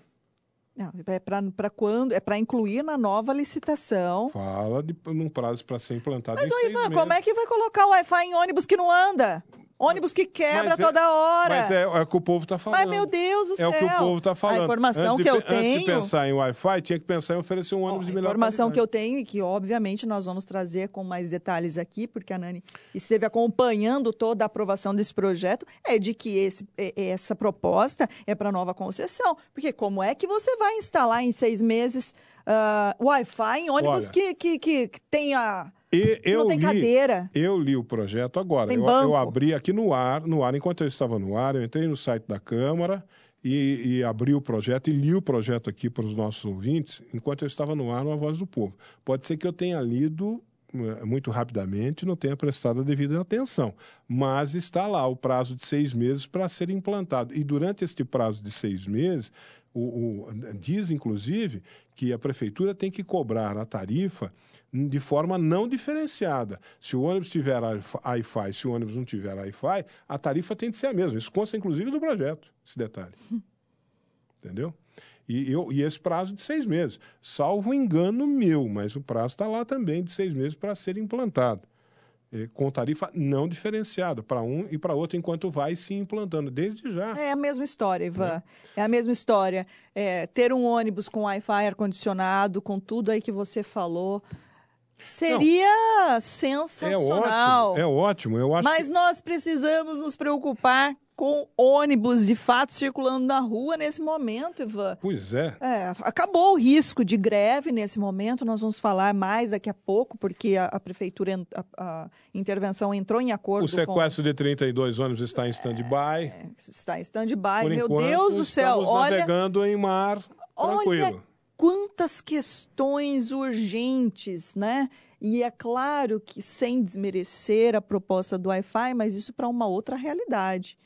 Não, é para quando? É para incluir na nova licitação. Fala de, num prazo para ser implantado Mas, ô seis Ivan, meses. como é que vai colocar o Wi-Fi em ônibus que não anda? Ônibus que quebra Mas é- toda hora. Mas é, é o que o povo está falando. Mas, meu Deus do É céu. o que o povo está falando. A informação Antes que de eu pe- Antes de tenho. pensar em Wi-Fi, tinha que pensar em oferecer um ônibus de A melhor informação que eu qualidade. tenho e que, obviamente, nós vamos trazer com mais detalhes aqui, porque a Nani esteve acompanhando toda a aprovação desse projeto, é de que esse, é- é- essa proposta é para nova concessão. Porque como é que você vai instalar em seis meses ah, Wi-Fi em ônibus Olha. que, que, que, que tenha. E eu não tem li, cadeira? Eu li o projeto agora. Eu, eu abri aqui no ar, no ar, enquanto eu estava no ar, eu entrei no site da Câmara e, e abri o projeto e li o projeto aqui para os nossos ouvintes, enquanto eu estava no ar, no A Voz do Povo. Pode ser que eu tenha lido eh, muito rapidamente, não tenha prestado a devida atenção, mas está lá o prazo de seis meses para ser implantado. E durante este prazo de seis meses, o, o- diz, inclusive, que a prefeitura tem que cobrar a tarifa de forma não diferenciada. Se o ônibus tiver Wi-Fi, se o ônibus não tiver Wi-Fi, a tarifa tem de ser a mesma. Isso consta, inclusive, do projeto, esse detalhe. Entendeu? E, eu, e esse prazo de seis meses. Salvo engano meu, mas o prazo está lá também de seis meses para ser implantado. Eh, com tarifa não diferenciada para um e para outro, enquanto vai se implantando, desde já. É a mesma história, Ivan. É a mesma história. É, ter um ônibus com Wi-Fi, ar-condicionado, com tudo aí que você falou, seria É sensacional. ótimo, é ótimo. Eu acho Mas que... nós precisamos nos preocupar com ônibus de fato circulando na rua nesse momento, Ivan. Pois é. É, acabou o risco de greve nesse momento, nós vamos falar mais daqui a pouco, porque a, a prefeitura, a, a intervenção entrou em acordo O sequestro de 32 ônibus está em stand-by. com... Está em stand-by. Meu enquanto, Deus do céu, estamos olha... navegando em mar tranquilo. Olha quantas questões urgentes, né? E é claro que sem desmerecer a proposta do Wi-Fi, mas isso para uma outra realidade,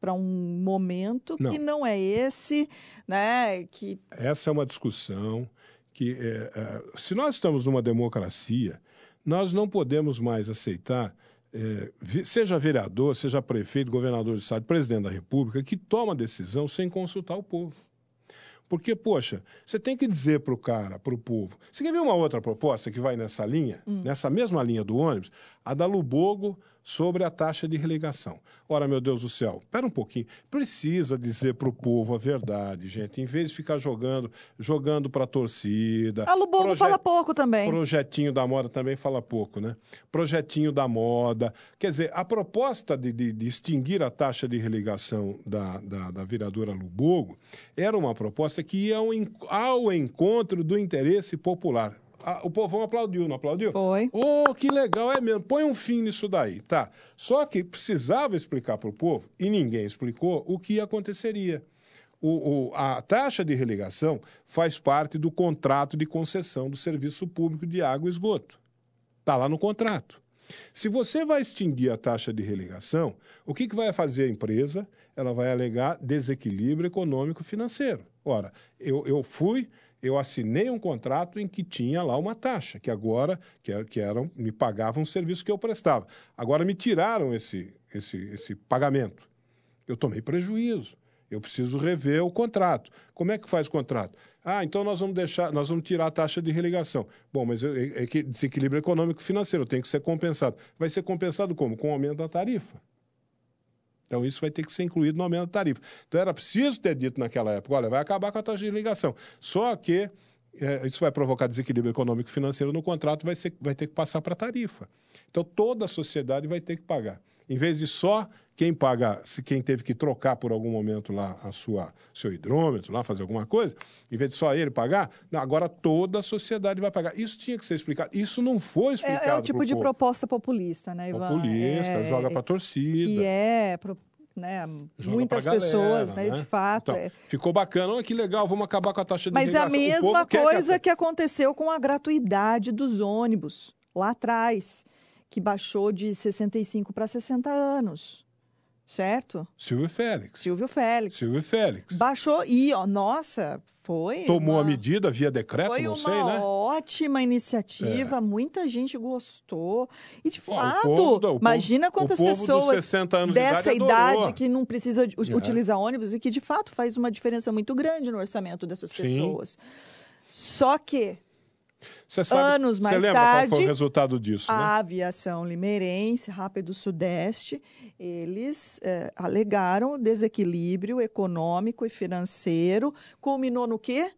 para um momento que não é esse, né? Que Essa é uma discussão que, é, é, se nós estamos numa democracia, nós não podemos mais aceitar, é, seja vereador, seja prefeito, governador de estado, presidente da república, que toma decisão sem consultar o povo. Porque, poxa, você tem que dizer para o cara, para o povo. Você quer ver uma outra proposta que vai nessa linha, nessa mesma linha do ônibus? A da Lubogo sobre a taxa de religação. Ora, meu Deus do céu, espera um pouquinho. Precisa dizer para o povo a verdade, gente. Em vez de ficar jogando, jogando para a torcida. a proje- fala pouco também. Projetinho da moda também fala pouco, né? Projetinho da moda. Quer dizer, a proposta de, de- de extinguir a taxa de religação da, da, da vereadora Lubogo era uma proposta que ia ao, ao encontro do interesse popular. Ah, o povão aplaudiu, não aplaudiu? Foi. Oh, que legal, é mesmo. Põe um fim nisso daí, tá? Só que precisava explicar para o povo, e ninguém explicou, o que aconteceria. O- o- a taxa de religação faz parte do contrato de concessão do serviço público de água e esgoto. Está lá no contrato. Se você vai extinguir a taxa de religação, o que, que vai fazer a empresa? Ela vai alegar desequilíbrio econômico-financeiro. Ora, eu, eu fui, eu assinei um contrato em que tinha lá uma taxa, que agora que, era, que me pagavam um serviço que eu prestava. Agora me tiraram esse, esse, esse pagamento. Eu tomei prejuízo. Eu preciso rever o contrato. Como é que faz o contrato? Ah, então nós vamos deixar, nós vamos tirar a taxa de religação. Bom, mas é, é que desequilíbrio econômico financeiro tem que ser compensado. Vai ser compensado como? Com o aumento da tarifa. Então isso vai ter que ser incluído no aumento da tarifa. Então era preciso ter dito naquela época, olha, vai acabar com a taxa de ligação. Só que eh, isso vai provocar desequilíbrio econômico e financeiro no contrato, vai, ser, vai ter que passar para a tarifa. Então toda a sociedade vai ter que pagar. Em vez de só quem paga, se quem teve que trocar por algum momento lá a sua seu hidrômetro, lá fazer alguma coisa, em vez de só ele pagar, não, agora toda a sociedade vai pagar. Isso tinha que ser explicado. Isso não foi explicado. É, é o tipo de povo. proposta populista, né, Ivan? populista, É, joga para torcida. Que é, pro- né, muitas galera, pessoas, né, de fato. Então, é. Ficou bacana, olha que legal, vamos acabar com a taxa de Mas é a mesma coisa a- que aconteceu com a gratuidade dos ônibus lá atrás, que baixou de 65 para 60 anos. Certo? Silvio Félix. Silvio Félix. Silvio Félix. Baixou e, ó, nossa, foi. Tomou uma... a medida via decreto, Foi não uma sei, né? ótima iniciativa, muita gente gostou. E de fato, imagina quantas pessoas 60 anos de dessa idade idade, que não precisa É. utilizar ônibus e que de fato faz uma diferença muito grande no orçamento dessas Sim. pessoas. Só que sabe, Anos você mais lembra qual foi tarde, o resultado disso, né? A aviação limeirense, Rápido Sudeste, eles eh, alegaram desequilíbrio econômico e financeiro. Culminou no quê?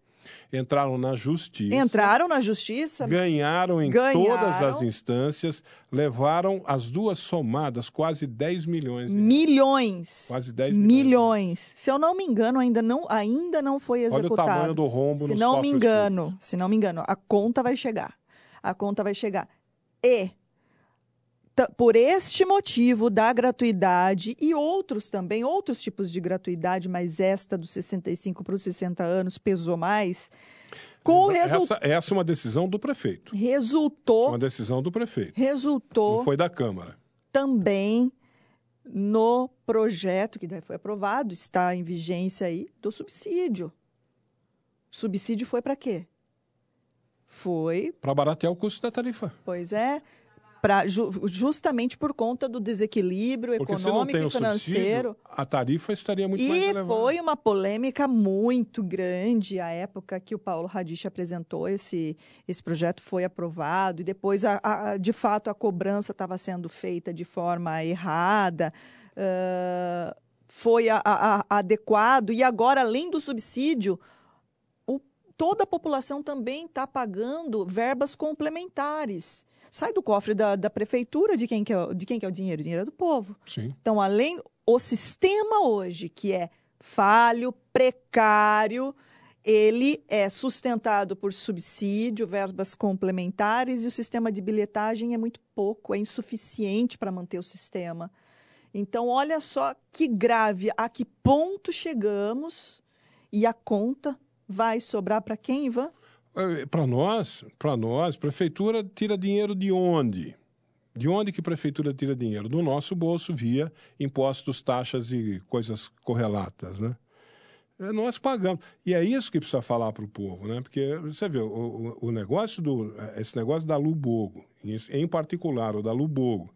Entraram na justiça. Entraram na justiça. Ganharam em Ganharam. todas as instâncias, levaram as duas somadas quase 10 milhões. de. Milhões. Quase 10 milhões. Milhões. Se eu não me engano, ainda não, ainda não foi Olha o executado. tamanho do rombo Se nos não me engano, se não me engano, a conta vai chegar. A conta vai chegar. E por este motivo da gratuidade e outros também, outros tipos de gratuidade, mas esta dos 65 para os 60 anos pesou mais. Com resu- Essa, essa é uma decisão do prefeito. resultou, Uma decisão do prefeito. resultou Não foi da Câmara. também no projeto que foi aprovado, está em vigência aí, do subsídio. Subsídio foi para quê? Foi, Para baratear o custo da tarifa. pois é, pra, ju- justamente por conta do desequilíbrio Porque econômico e financeiro. a tarifa estaria muito mais E elevada. foi uma polêmica muito grande a época que o Paulo Radich apresentou esse, esse projeto, foi aprovado, e depois, a, a- de fato, a cobrança estava sendo feita de forma errada, ah, foi a- adequado, e agora, além do subsídio, toda a população também está pagando verbas complementares. Sai do cofre da, da prefeitura, de quem, que é, o- de quem que é o dinheiro? O dinheiro é do povo. Sim. Então, além o sistema hoje, que é falho, precário, ele é sustentado por subsídio, verbas complementares, e o sistema de bilhetagem é muito pouco, é insuficiente para manter o sistema. Então, olha só que grave, a que ponto chegamos e a conta vai sobrar para quem, Ivan? Para nós, para nós, prefeitura tira dinheiro de onde? De onde que a prefeitura tira dinheiro? Do nosso bolso via impostos, taxas e coisas correlatas, né? É, Nós pagamos. E é isso que precisa falar para o povo, né? Porque você vê, o, o- negócio do. Esse negócio da Lubogo, em particular, o da Lubogo,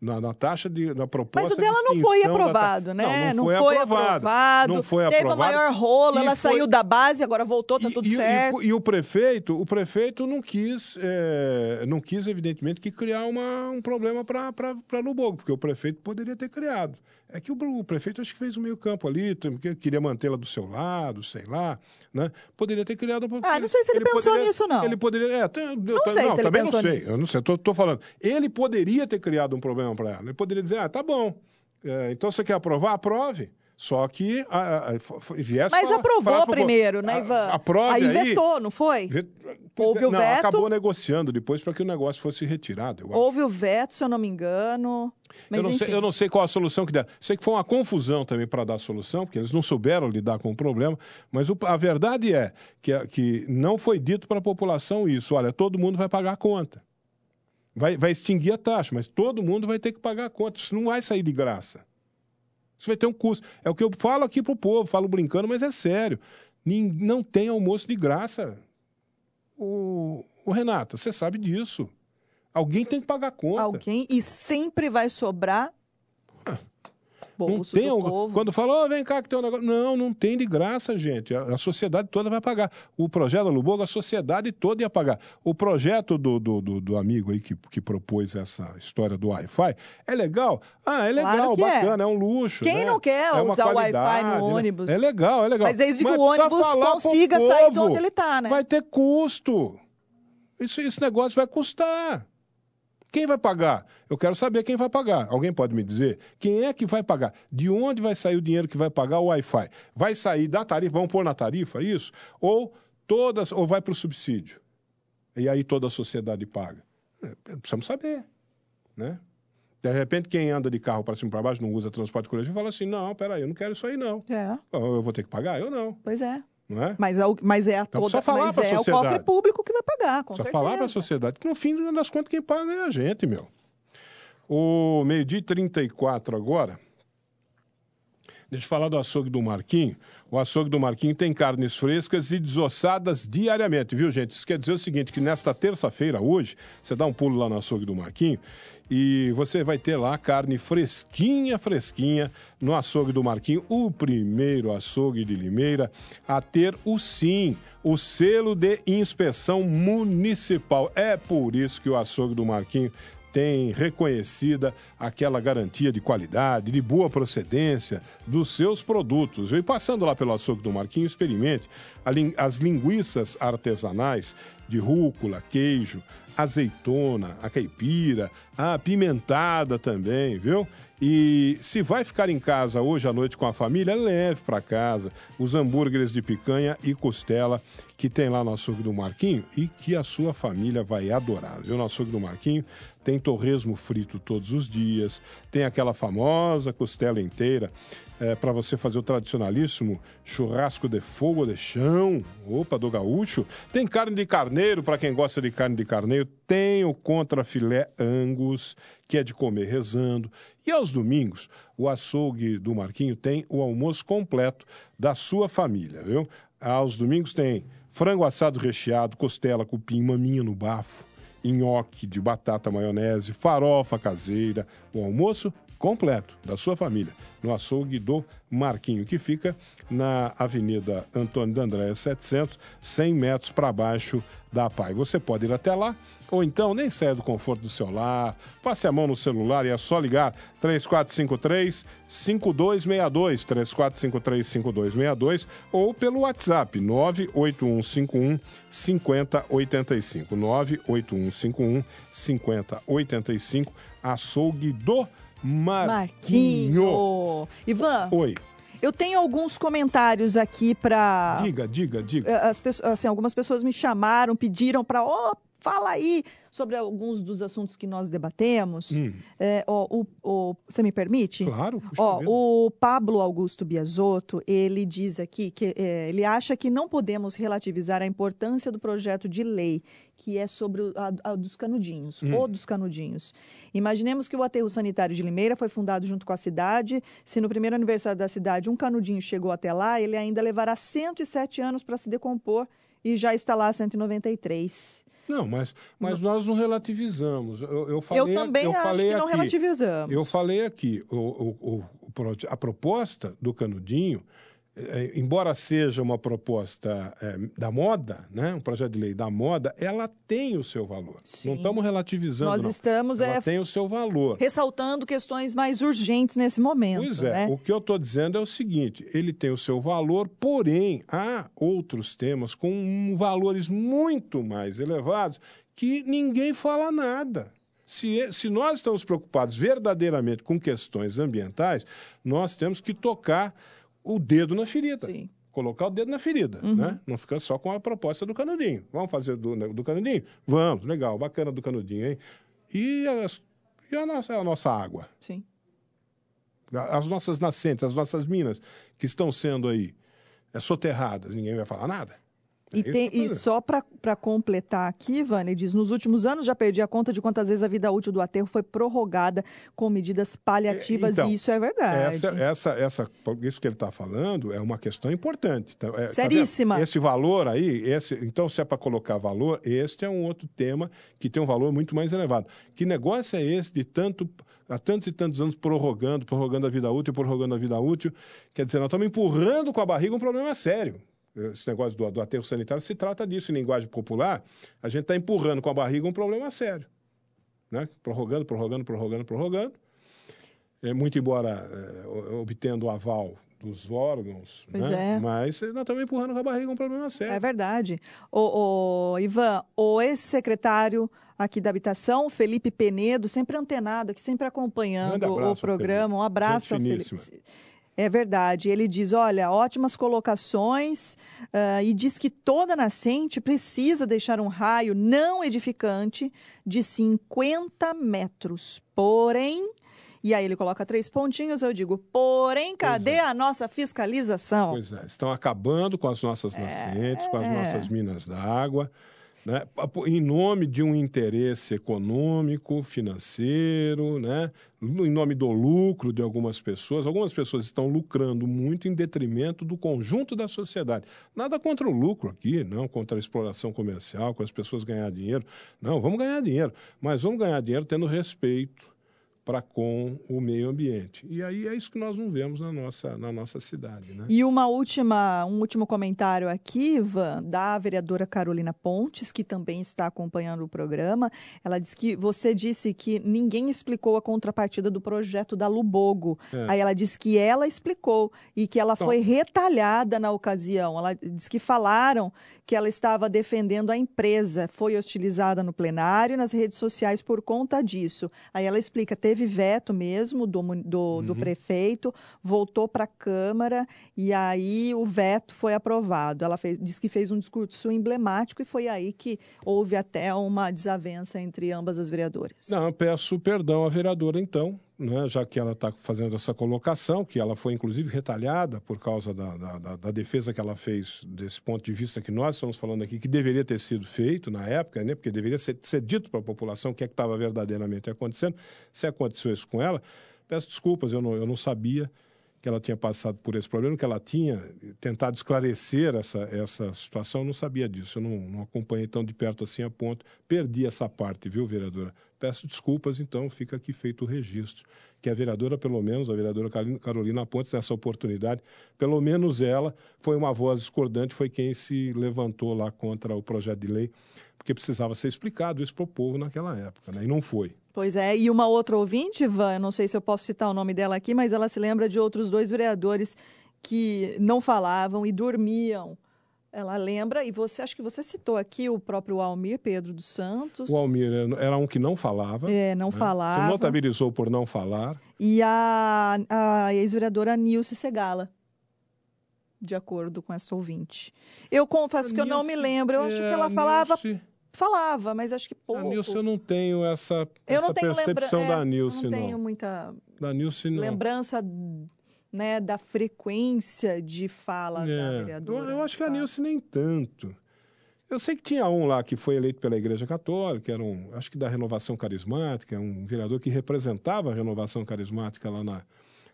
na, na taxa de. Na proposta Mas o dela de não foi ta- aprovado, né? Não, não foi, aprovado. Não foi Teve aprovado. a maior rolo, E ela foi- saiu da base, agora voltou, tá E- tudo e, e certo. E, o prefeito, o prefeito não quis, é, não quis evidentemente que criar uma, um problema para Lubogo, porque o prefeito poderia ter criado. É que o, prefeito acho que fez o meio campo ali, queria mantê-la do seu lado, sei lá, né? Poderia ter criado. um Ah, não sei se ele pensou poderia- nisso, não. Ele poderia, é, tem- Não sei se ele também não sei. nisso. Eu não sei, tô, tô falando. Ele poderia ter criado um problema para ela. Ele poderia dizer, ah, tá bom. é, então você quer aprovar? Aprove. Só que a, a, a, viesse Mas falar- aprovou pro povo, primeiro, né, "A- Ivan? Aprove aí aí. vetou, não foi? Ve- pois Houve é, o não, veto. acabou negociando depois para que o negócio fosse retirado. Houve o veto, se eu não me engano. Mas eu, não sei, eu não sei qual a solução que deram. Sei que foi uma confusão também para dar a solução, porque eles não souberam lidar com o problema. Mas o- a verdade é que, a- que não foi dito para a população isso. Olha, todo mundo vai pagar a conta. Vai, vai extinguir a taxa, mas todo mundo vai ter que pagar a conta. Isso não vai sair de graça. Isso vai ter um custo. É o que eu falo aqui pro povo, falo brincando, mas é sério. Não tem almoço de graça. O, o Renata, você sabe disso. Alguém tem que pagar a conta. Alguém, e sempre vai sobrar Não tem do povo. Quando fala, "Ô, vem cá que tem um negócio. Não, não tem de graça, gente. A, a sociedade toda vai pagar. O projeto da Lubogo, a sociedade toda ia pagar. O projeto do, do, do, do amigo aí que, que propôs essa história do Wi-Fi é legal? Ah, é legal, Claro é. bacana, é. um luxo. Quem né? não quer É usar o Wi-Fi no né? ônibus? É legal, é legal. Mas desde que o ônibus consiga sair de onde ele tá, né? Vai ter custo. Isso, esse negócio vai custar. Quem vai pagar? Eu quero saber quem vai pagar. Alguém pode me dizer? Quem é que vai pagar? De onde vai sair o dinheiro que vai pagar o Wi-Fi? Vai sair da tarifa? Vamos pôr na tarifa isso? Ou todas, ou vai para o subsídio? E aí toda a sociedade paga? É, Precisamos saber, né? De repente, quem anda de carro para cima e para baixo, não usa transporte coletivo, fala assim, não, peraí, eu não quero isso aí, não. É, Eu vou ter que pagar? Eu não, pois é. Não é? Mas é, mas é a Então toda, falar mas é o cofre público que vai pagar, com Precisa certeza. falar para a sociedade que no fim das contas quem paga é a gente, meu. O meio-dia e 34 agora. Deixa eu falar do açougue do Marquinho. O açougue do Marquinho tem carnes frescas e desossadas diariamente, viu, gente? Isso quer dizer o seguinte, que nesta terça-feira, hoje, você dá um pulo lá no açougue do Marquinho E você vai ter lá carne fresquinha, fresquinha no açougue do Marquinho, o primeiro açougue de Limeira a ter o SIM, o selo de inspeção municipal. É por isso que o açougue do Marquinho tem reconhecida aquela garantia de qualidade, de boa procedência dos seus produtos. E passando lá pelo açougue do Marquinho, experimente as linguiças artesanais de rúcula, queijo, azeitona, a caipira, a pimentada também, viu? E se vai ficar em casa hoje à noite com a família, leve para casa os hambúrgueres de picanha e costela que tem lá no açougue do Marquinho e que a sua família vai adorar. Viu? No açougue do Marquinho tem torresmo frito todos os dias, tem aquela famosa costela inteira é, para você fazer o tradicionalíssimo churrasco de fogo de chão, opa, do gaúcho. Tem carne de carneiro, para quem gosta de carne de carneiro, tem o contra filé angus, que é de comer rezando. E aos domingos, o açougue do Marquinho tem o almoço completo da sua família, viu? Aos domingos tem frango assado recheado, costela, cupim, maminha no bafo, nhoque de batata maionese, farofa caseira, o almoço completo da sua família no açougue do Marquinho, que fica na Avenida Antônio D'Andréa 700, 100 metros para baixo da PAI. Você pode ir até lá, ou então nem saia do conforto do seu lar, passe a mão no celular e é só ligar 3453 5262, 3453 5262 ou pelo WhatsApp 98151 5085, 98151 5085, açougue do Marquinho. Marquinho. Ivan. Oi. Eu tenho alguns comentários aqui para. Diga, diga, diga. As pessoas, assim, algumas pessoas me chamaram, pediram para. Oh, fala aí sobre alguns dos assuntos que nós debatemos. Hum. É, ó, o, o, você me permite? Claro. Ó, o Pablo Augusto Biasotto, ele diz aqui que é, ele acha que não podemos relativizar a importância do projeto de lei que é sobre o, a, a dos canudinhos, hum. ou dos canudinhos. Imaginemos que o aterro sanitário de Limeira foi fundado junto com a cidade. Se no primeiro aniversário da cidade um canudinho chegou até lá, ele ainda levará 107 anos para se decompor e já está lá 193. Não, mas, mas nós não relativizamos. Eu, eu, falei, eu também eu acho falei que não aqui, relativizamos. Eu falei aqui, o, o, o, a proposta do Canudinho é, embora seja uma proposta é, da moda, né, um projeto de lei da moda, ela tem o seu valor. Sim. Não estamos relativizando. Nós não. estamos ela é, tem o seu valor. Ressaltando questões mais urgentes nesse momento. Pois é. Né? O que eu estou dizendo é o seguinte: ele tem o seu valor, porém há outros temas com valores muito mais elevados que ninguém fala nada. Se, se nós estamos preocupados verdadeiramente com questões ambientais, nós temos que tocar o dedo na ferida. Sim. Colocar o dedo na ferida, uhum. né? Não ficar só com a proposta do canudinho. Vamos fazer do, né, do canudinho? Vamos, legal, bacana do canudinho, hein? E, as, e a, nossa, a nossa água? Sim. As nossas nascentes, as nossas minas que estão sendo aí é, soterradas, ninguém vai falar nada? E, tem, e só para completar aqui, Vânia, diz: nos últimos anos já perdi a conta de quantas vezes a vida útil do aterro foi prorrogada com medidas paliativas, então, e isso é verdade. Essa, essa, essa, isso que ele está falando é uma questão importante. Tá, é, Seríssima. Tá esse valor aí, esse, então, se é para colocar valor, este é um outro tema que tem um valor muito mais elevado. Que negócio é esse de tanto há tantos e tantos anos prorrogando, prorrogando a vida útil, prorrogando a vida útil. Quer dizer, nós estamos empurrando com a barriga um problema sério esse negócio do, do aterro sanitário, se trata disso em linguagem popular, a gente está empurrando com a barriga um problema sério. Né? Prorrogando, prorrogando, prorrogando, prorrogando. É, muito embora é, obtendo o aval dos órgãos, pois né? é. mas nós estamos empurrando com a barriga um problema sério. É verdade. O, o Ivan, o ex-secretário aqui da habitação, Felipe Penedo, sempre antenado aqui, sempre acompanhando o programa. Um abraço, Felipe. É verdade. Ele diz: olha, ótimas colocações uh, e diz que toda nascente precisa deixar um raio não edificante de 50 metros. Porém, e aí ele coloca três pontinhos, eu digo, porém, cadê é. a nossa fiscalização? Pois é, estão acabando com as nossas nascentes, é... com as nossas minas d'água. Né, em nome de um interesse econômico, financeiro, né, em nome do lucro de algumas pessoas. Algumas pessoas estão lucrando muito em detrimento do conjunto da sociedade. Nada contra o lucro aqui, não contra a exploração comercial, com as pessoas ganhar dinheiro. Não, vamos ganhar dinheiro, mas vamos ganhar dinheiro tendo respeito para com o meio ambiente. E aí é isso que nós não vemos na nossa, na nossa cidade. Né? E uma última, um último comentário aqui, Ivan, da vereadora Carolina Pontes, que também está acompanhando o programa. Ela disse que você disse que ninguém explicou a contrapartida do projeto da Lubogo. É. Aí ela disse que ela explicou e que ela então, foi retalhada na ocasião. Ela disse que falaram que ela estava defendendo a empresa, foi hostilizada no plenário e nas redes sociais por conta disso. Aí ela explica, teve veto mesmo do, do, uhum. do prefeito, voltou para a Câmara e aí o veto foi aprovado. Ela fez, disse que fez um discurso emblemático e foi aí que houve até uma desavença entre ambas as vereadoras. Não, eu peço perdão à vereadora então, né, já que ela está fazendo essa colocação, que ela foi inclusive retalhada por causa da, da, da, defesa que ela fez desse ponto de vista que nós estamos falando aqui, que deveria ter sido feito na época, né, porque deveria ser, ser dito para a população o que é estava verdadeiramente acontecendo. Se aconteceu isso com ela, peço desculpas, eu não, eu não sabia que ela tinha passado por esse problema, que ela tinha tentado esclarecer essa, essa situação, eu não sabia disso, eu não, não acompanhei tão de perto assim a ponto, perdi essa parte, viu, vereadora? Peço desculpas, então fica aqui feito o registro. Que a vereadora, pelo menos, a vereadora Carolina Pontes, nessa oportunidade, pelo menos ela foi uma voz discordante, foi quem se levantou lá contra o projeto de lei, porque precisava ser explicado isso para o povo naquela época, né? e não foi. Pois é, e uma outra ouvinte, Ivan, eu não sei se eu posso citar o nome dela aqui, mas ela se lembra de outros dois vereadores que não falavam e dormiam ela lembra, e você acho que você citou aqui o próprio Almir Pedro dos Santos. O Almir era um que não falava. É, não né? falava. Se notabilizou por não falar. E a, a ex-vereadora Nilce Segala, de acordo com essa ouvinte. Eu confesso a que Nilce, eu não me lembro, eu acho é, que ela falava. Nilce... Falava, mas acho que pouco. A Nilce eu não tenho essa, eu essa tenho percepção lembra... da é, Nilce, não. Eu não tenho muita da Nilce, não. lembrança né, da frequência de fala é, da vereadora. Eu, eu acho que a Nilce nem tanto. Eu sei que tinha um lá que foi eleito pela Igreja Católica, era um, acho que da Renovação Carismática, um vereador que representava a Renovação Carismática lá na,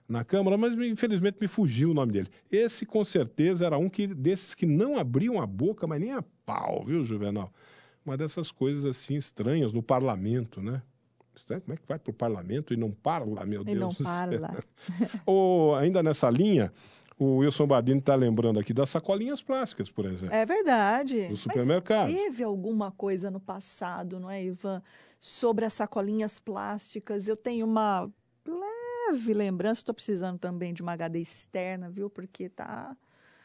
na Câmara, mas infelizmente me fugiu o nome dele. Esse com certeza era um que, desses que não abriam a boca, mas nem a pau, viu, Juvenal? Uma dessas coisas assim estranhas no parlamento, né? Como é que vai para o parlamento e não parla, meu Deus? E não parla. Ou ainda nessa linha, o Wilson Bardini está lembrando aqui das sacolinhas plásticas, por exemplo. É verdade. Do supermercado. Mas teve alguma coisa no passado, não é, Ivan, sobre as sacolinhas plásticas? Eu tenho uma leve lembrança, estou precisando também de uma HD externa, viu? Porque tá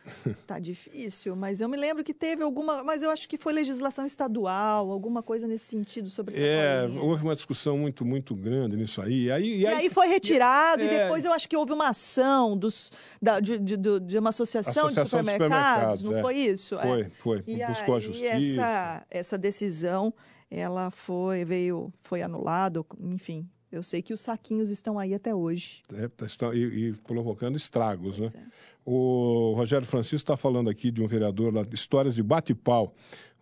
Tá difícil, mas eu me lembro que teve alguma, mas eu acho que foi legislação estadual, alguma coisa nesse sentido sobre É, houve uma discussão muito, muito grande nisso aí. E aí, e aí, e aí foi retirado e, é, e depois eu acho que houve uma ação dos, da, de, de, de, uma associação, associação de supermercados, não é. foi isso? Foi, é. foi. E Buscou aí, a justiça. Essa, essa decisão, ela foi, veio, foi anulada, enfim, eu sei que os saquinhos estão aí até hoje. É, estão, e, e, provocando estragos, né? É. O Rogério Francisco está falando aqui de um vereador lá, histórias de bate-pau.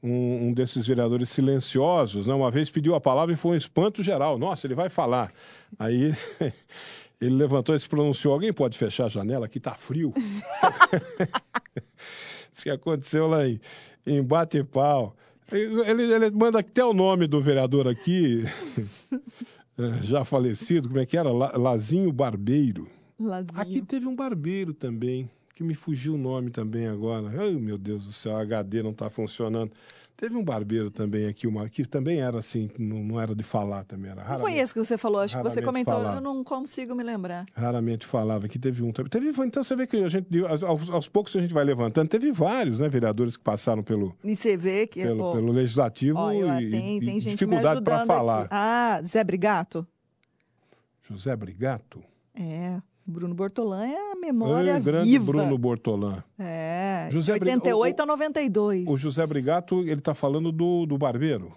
Um, um, desses vereadores silenciosos, né? uma vez pediu a palavra e foi um espanto geral. Nossa, ele vai falar. Aí ele levantou e se pronunciou: alguém pode fechar a janela? Aqui está frio. Isso que aconteceu lá em, em bate-pau. Ele, ele manda até o nome do vereador aqui. É, já falecido, como é que era? Lazinho Barbeiro. Lazinho. Aqui teve um barbeiro também, que me fugiu o nome também agora. Ai, meu Deus do céu, o HD não está funcionando. Teve um barbeiro também aqui, uma, que também era assim, não, não era de falar também. Era raramente, foi esse que você falou, acho que você comentou, falava. eu não consigo me lembrar. Raramente falava, que teve um. Teve, então você vê que a gente, aos, aos poucos a gente vai levantando, teve vários né, vereadores que passaram pelo. E você vê que. Pelo, pelo legislativo ó, e, tem, tem e dificuldade para falar. Aqui. Ah, Zé Brigato? José Brigato? É. Bruno Bortolã é a memória Ei, grande viva. Bruno Bortolã. É, José de 88 o, a 92. O José Brigato, ele está falando do, do barbeiro?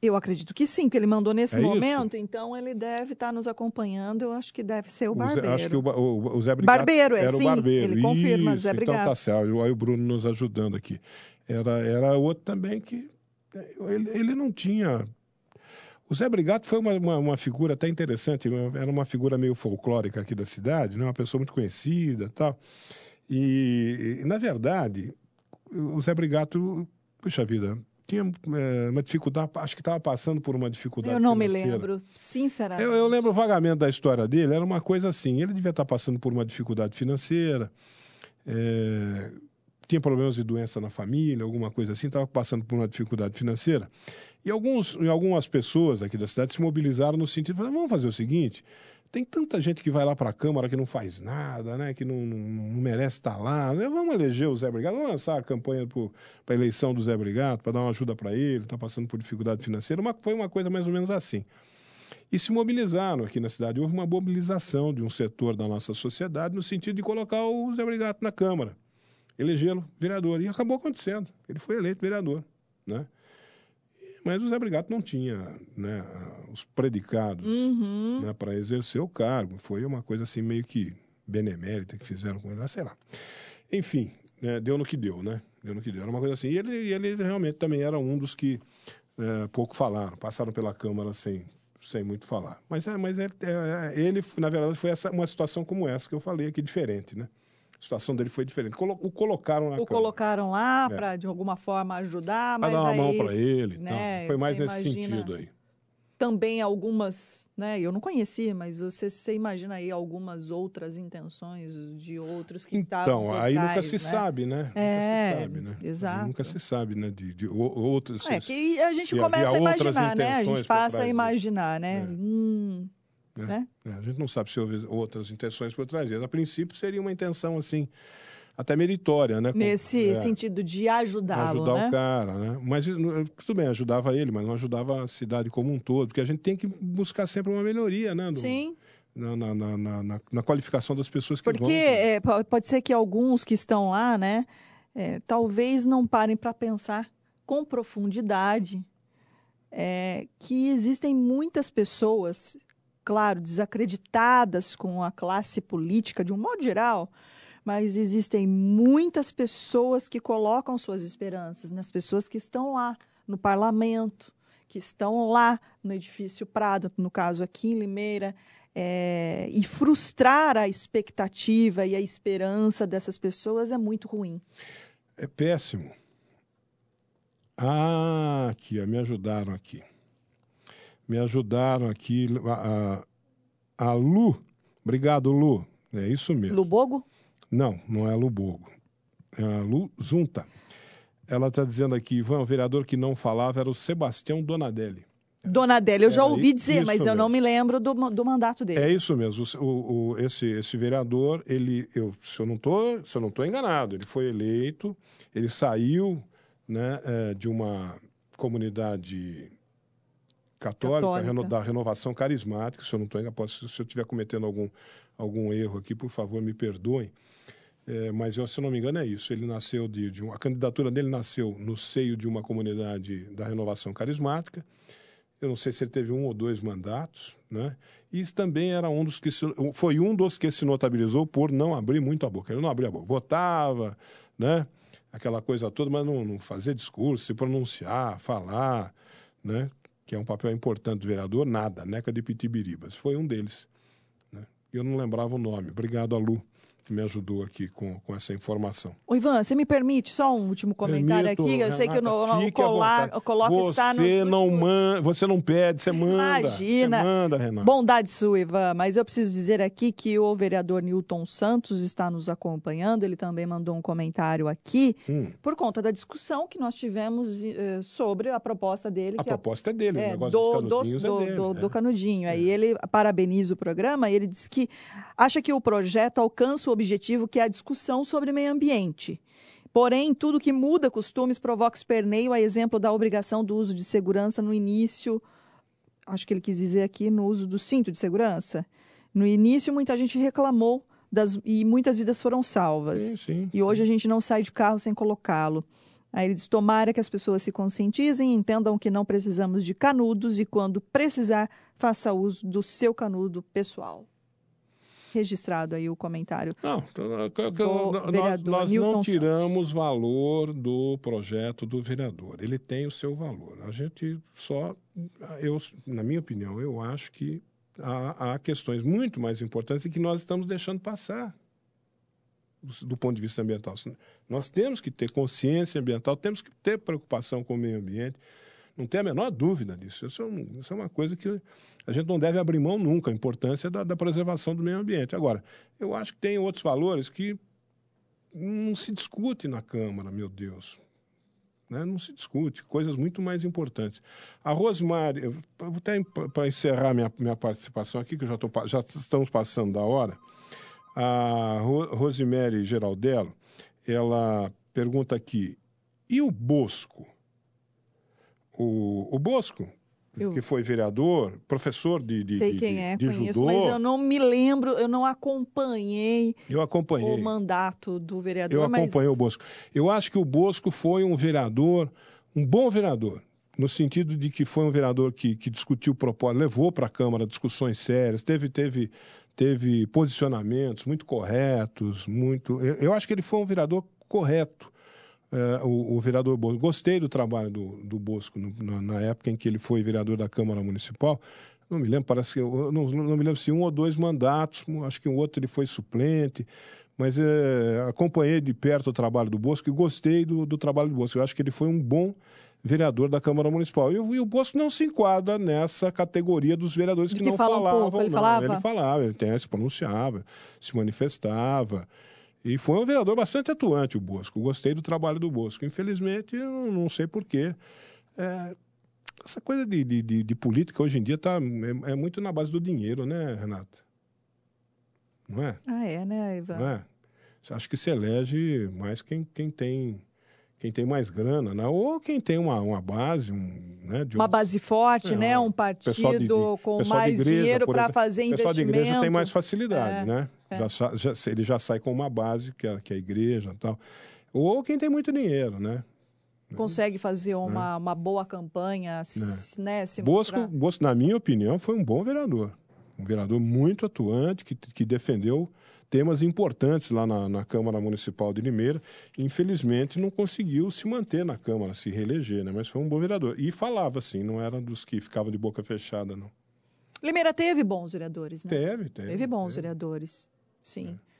Eu acredito que sim, porque ele mandou nesse É isso? momento, então ele deve estar nos acompanhando. Eu acho que deve ser o O Zé- Barbeiro. acho que o, o- o Zé Brigato Barbeiro, é, era sim, o Barbeiro. ele confirma, Isso, Zé Então tá Brigato. certo. Aí o Bruno nos ajudando aqui. Era, era outro também que é, ele, ele não tinha... O Zé Brigato foi uma, uma, uma figura até interessante, era uma figura meio folclórica aqui da cidade, né? uma pessoa muito conhecida e tal. E, na verdade, o Zé Brigato, puxa vida, tinha é, uma dificuldade, acho que estava passando por uma dificuldade Eu não me financeira. lembro, sinceramente. Eu, eu lembro vagamente da história dele, era uma coisa assim, ele devia estar passando por uma dificuldade financeira, é, tinha problemas de doença na família, alguma coisa assim, estava passando por uma dificuldade financeira. E, alguns, e algumas pessoas aqui da cidade se mobilizaram no sentido, de, vamos fazer o seguinte, tem tanta gente que vai lá para a Câmara que não faz nada, né, que não, não, não merece estar lá, né, vamos eleger o Zé Brigado, vamos lançar a campanha para a eleição do Zé Brigado, para dar uma ajuda para ele, está passando por dificuldade financeira, uma, foi uma coisa mais ou menos assim e se mobilizaram aqui na cidade. Houve uma mobilização de um setor da nossa sociedade no sentido de colocar o Zé Brigato na Câmara, elegê-lo vereador. E acabou acontecendo. Ele foi eleito vereador. Né? Mas o Zé Brigato não tinha né, os predicados Uhum. né, para exercer o cargo. Foi uma coisa assim meio que benemérita que fizeram com ele, sei lá. Enfim, né, deu no que deu, né? Deu no que deu. Era uma coisa assim. E ele, ele realmente também era um dos que é, pouco falaram, passaram pela Câmara sem, sem muito falar. Mas, é, mas é, é, ele, na verdade, foi essa, uma situação como essa que eu falei aqui, diferente, né? A situação dele foi diferente. Colo- o colocaram na O colocaram lá É. para, de alguma forma, ajudar, mas dar uma aí mão para ele né, tal. Foi mais nesse imagina- sentido aí. Também algumas, né? Eu não conhecia, mas você, você imagina aí algumas outras intenções de outros que estavam Então, aí nunca se né? sabe, né? É, nunca se sabe, né? Exato. Nunca se sabe, né? De, de outros. É que a gente começa a imaginar, né? A gente passa a imaginar, né? É. Hum, É. né? É, a gente não sabe se houve outras intenções por trás. A princípio, seria uma intenção, assim, até meritória, né? Com- Nesse é, sentido de ajudá-lo, Ajudar né? o cara, né? Mas eh, tudo bem, ajudava ele, mas não ajudava a cidade como um todo, porque a gente tem que buscar sempre uma melhoria, né? do- Sim, Na, na, na, na- qualificação das pessoas que porque vão. é, po- pode ser que alguns que estão lá, né? é, talvez não parem para pensar com profundidade é, que existem muitas pessoas, claro, desacreditadas com a classe política de um modo geral, mas existem muitas pessoas que colocam suas esperanças nas pessoas que estão lá no parlamento, que estão lá no edifício Prado, no caso aqui em Limeira, é, e frustrar a expectativa e a esperança dessas pessoas é muito ruim. É péssimo. Ah, aqui, me ajudaram aqui. Me ajudaram aqui. A, a, a Lu. Obrigado, Lu. É isso mesmo. Lubogo? Não, não é a Lu. É a Lu Zunta. Ela está dizendo aqui, Ivan, o vereador que não falava era o Sebastião Donadelli. Dona eu já Era ouvi dizer, mas eu não me lembro do, do mandato dele. É isso mesmo. O, o- esse, esse vereador, ele, eu, se eu não tô, se eu não estou enganado, ele foi eleito, ele saiu né, eh, de uma comunidade católica, Católica. reno- da renovação carismática, se eu não estou enganado, posso- se eu estiver cometendo algum, algum erro aqui, por favor, me perdoem. Eh, mas eu, se eu não me engano é isso. Ele nasceu de, de uma, a candidatura dele nasceu no seio de uma comunidade da renovação carismática. Eu não sei se ele teve um ou dois mandatos, né? E também era um dos que se, foi um dos que se notabilizou por não abrir muito a boca. Ele não abria a boca, votava, né? Aquela coisa toda, mas não, não fazia discurso, se pronunciar, falar, né? Que é um papel importante do vereador, nada, neca de pitibiribas. Foi um deles. Né? Eu não lembrava o nome. Obrigado a Lu, que me ajudou aqui com, com essa informação. Ô, Ivan, você me permite só um último comentário Permito, aqui? Eu sei que o, no- o, colar, o coloco está nos Você não últimos... man... você não pede, você manda. Imagina. Você manda, Renato. Bondade sua, Ivan, mas eu preciso dizer aqui que o vereador Newton Santos está nos acompanhando. Ele também mandou um comentário aqui Hum, por conta da discussão que nós tivemos eh, sobre a proposta dele. a é proposta é dele, o É, negócio do, dos do, canudinhos do, é dele. do- né? do canudinho. Aí ele parabeniza o programa e ele diz que acha que o projeto alcança o objetivo que é a discussão sobre meio ambiente. Porém, tudo que muda costumes provoca esperneio, a exemplo da obrigação do uso de segurança no início. Acho que ele quis dizer aqui no uso do cinto de segurança. No início, muita gente reclamou das, e muitas vidas foram salvas. Sim, sim. E hoje a gente não sai de carro sem colocá-lo. Aí ele diz: tomara que as pessoas se conscientizem entendam que não precisamos de canudos e, quando precisar, faça uso do seu canudo pessoal. Registrado aí o comentário. Não, do nós, nós Newton não Santos. tiramos valor do projeto do vereador. Ele tem o seu valor. A gente só, eu, na minha opinião, eu acho que há, há questões muito mais importantes e que nós estamos deixando passar do, do ponto de vista ambiental. Nós temos que ter consciência ambiental, temos que ter preocupação com o meio ambiente. Não tem a menor dúvida disso. Isso é, um- isso é uma coisa que a gente não deve abrir mão nunca, a importância da, da preservação do meio ambiente. Agora, eu acho que tem outros valores que não se discute na Câmara, meu Deus. Né? Não se discute, coisas muito mais importantes. A Rosemary, até para encerrar minha, minha participação aqui, que já, tô, já estamos passando da hora, a Ro, Rosemary Geraldello, ela pergunta aqui, e o Bosco? O, o Bosco, Eu- que foi vereador, professor de, de, Sei de, quem é, de conheço, judô, mas eu não me lembro, eu não acompanhei eu acompanhei. o mandato do vereador. Eu mas acompanhei o Bosco. Eu acho que o Bosco foi um vereador, um bom vereador, no sentido de que foi um vereador que, que discutiu propósito, levou para a Câmara discussões sérias, teve, teve, teve posicionamentos muito corretos, muito. Eu, eu acho que ele foi um vereador correto. Eh, o, o vereador Bosco. Gostei do trabalho do, do Bosco no- na, na época em que ele foi vereador da Câmara Municipal. Não me lembro, parece que não, não me lembro se um ou dois mandatos, acho que o outro ele foi suplente, mas eh, acompanhei de perto o trabalho do Bosco e gostei do, do trabalho do Bosco. Eu acho que ele foi um bom vereador da Câmara Municipal. E, o- e o Bosco não se enquadra nessa categoria dos vereadores que, que não fala um falavam. pouco, ele não. falava? Ele falava, ele se pronunciava, se manifestava. E foi um vereador bastante atuante, o Bosco. Gostei do trabalho do Bosco. Infelizmente, eu não, sei porquê. É, essa coisa de, de, de- política hoje em dia tá, é, é muito na base do dinheiro, né, Renata? Não é? Ah, é, né, Ivan? Não é? Acha que se elege mais quem, quem tem quem tem mais grana, né? ou quem tem uma, uma base, um, né, de Uma um- base forte, É, né? Um partido de- de- com mais igreja, dinheiro para fazer O pessoal de investimento. igreja tem mais facilidade, É, né? É. Já, já- ele já sai com uma base, que é, que é a igreja e tal. Ou quem tem muito dinheiro, né? Consegue fazer uma, uma boa campanha, s- né? Se Bosco, mostrar. Bosco, na minha opinião, foi um bom vereador. Um vereador muito atuante, que, que defendeu temas importantes lá na, na Câmara Municipal de Limeira. Infelizmente, não conseguiu se manter na Câmara, se reeleger, né? Mas foi um bom vereador. E falava, assim, não era dos que ficavam de boca fechada, não. Limeira teve bons vereadores, né? Teve, teve. Teve bons teve. vereadores. Sim. É.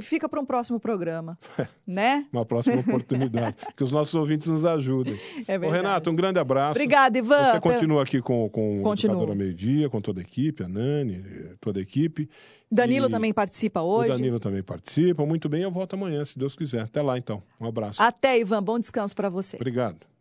Fica para um próximo programa, né? Uma próxima oportunidade. que os nossos ouvintes nos ajudem. É Ô. Renato, um grande abraço. Obrigada, Ivan. Você continua aqui com, com o Continuo. Educador ao Meio-Dia, com toda a equipe, a Nani, toda a equipe. Danilo E também participa O hoje. Danilo também participa. Muito bem, eu volto amanhã, se Deus quiser. Até lá, então. Um abraço. Até, Ivan. Bom descanso para você. Obrigado.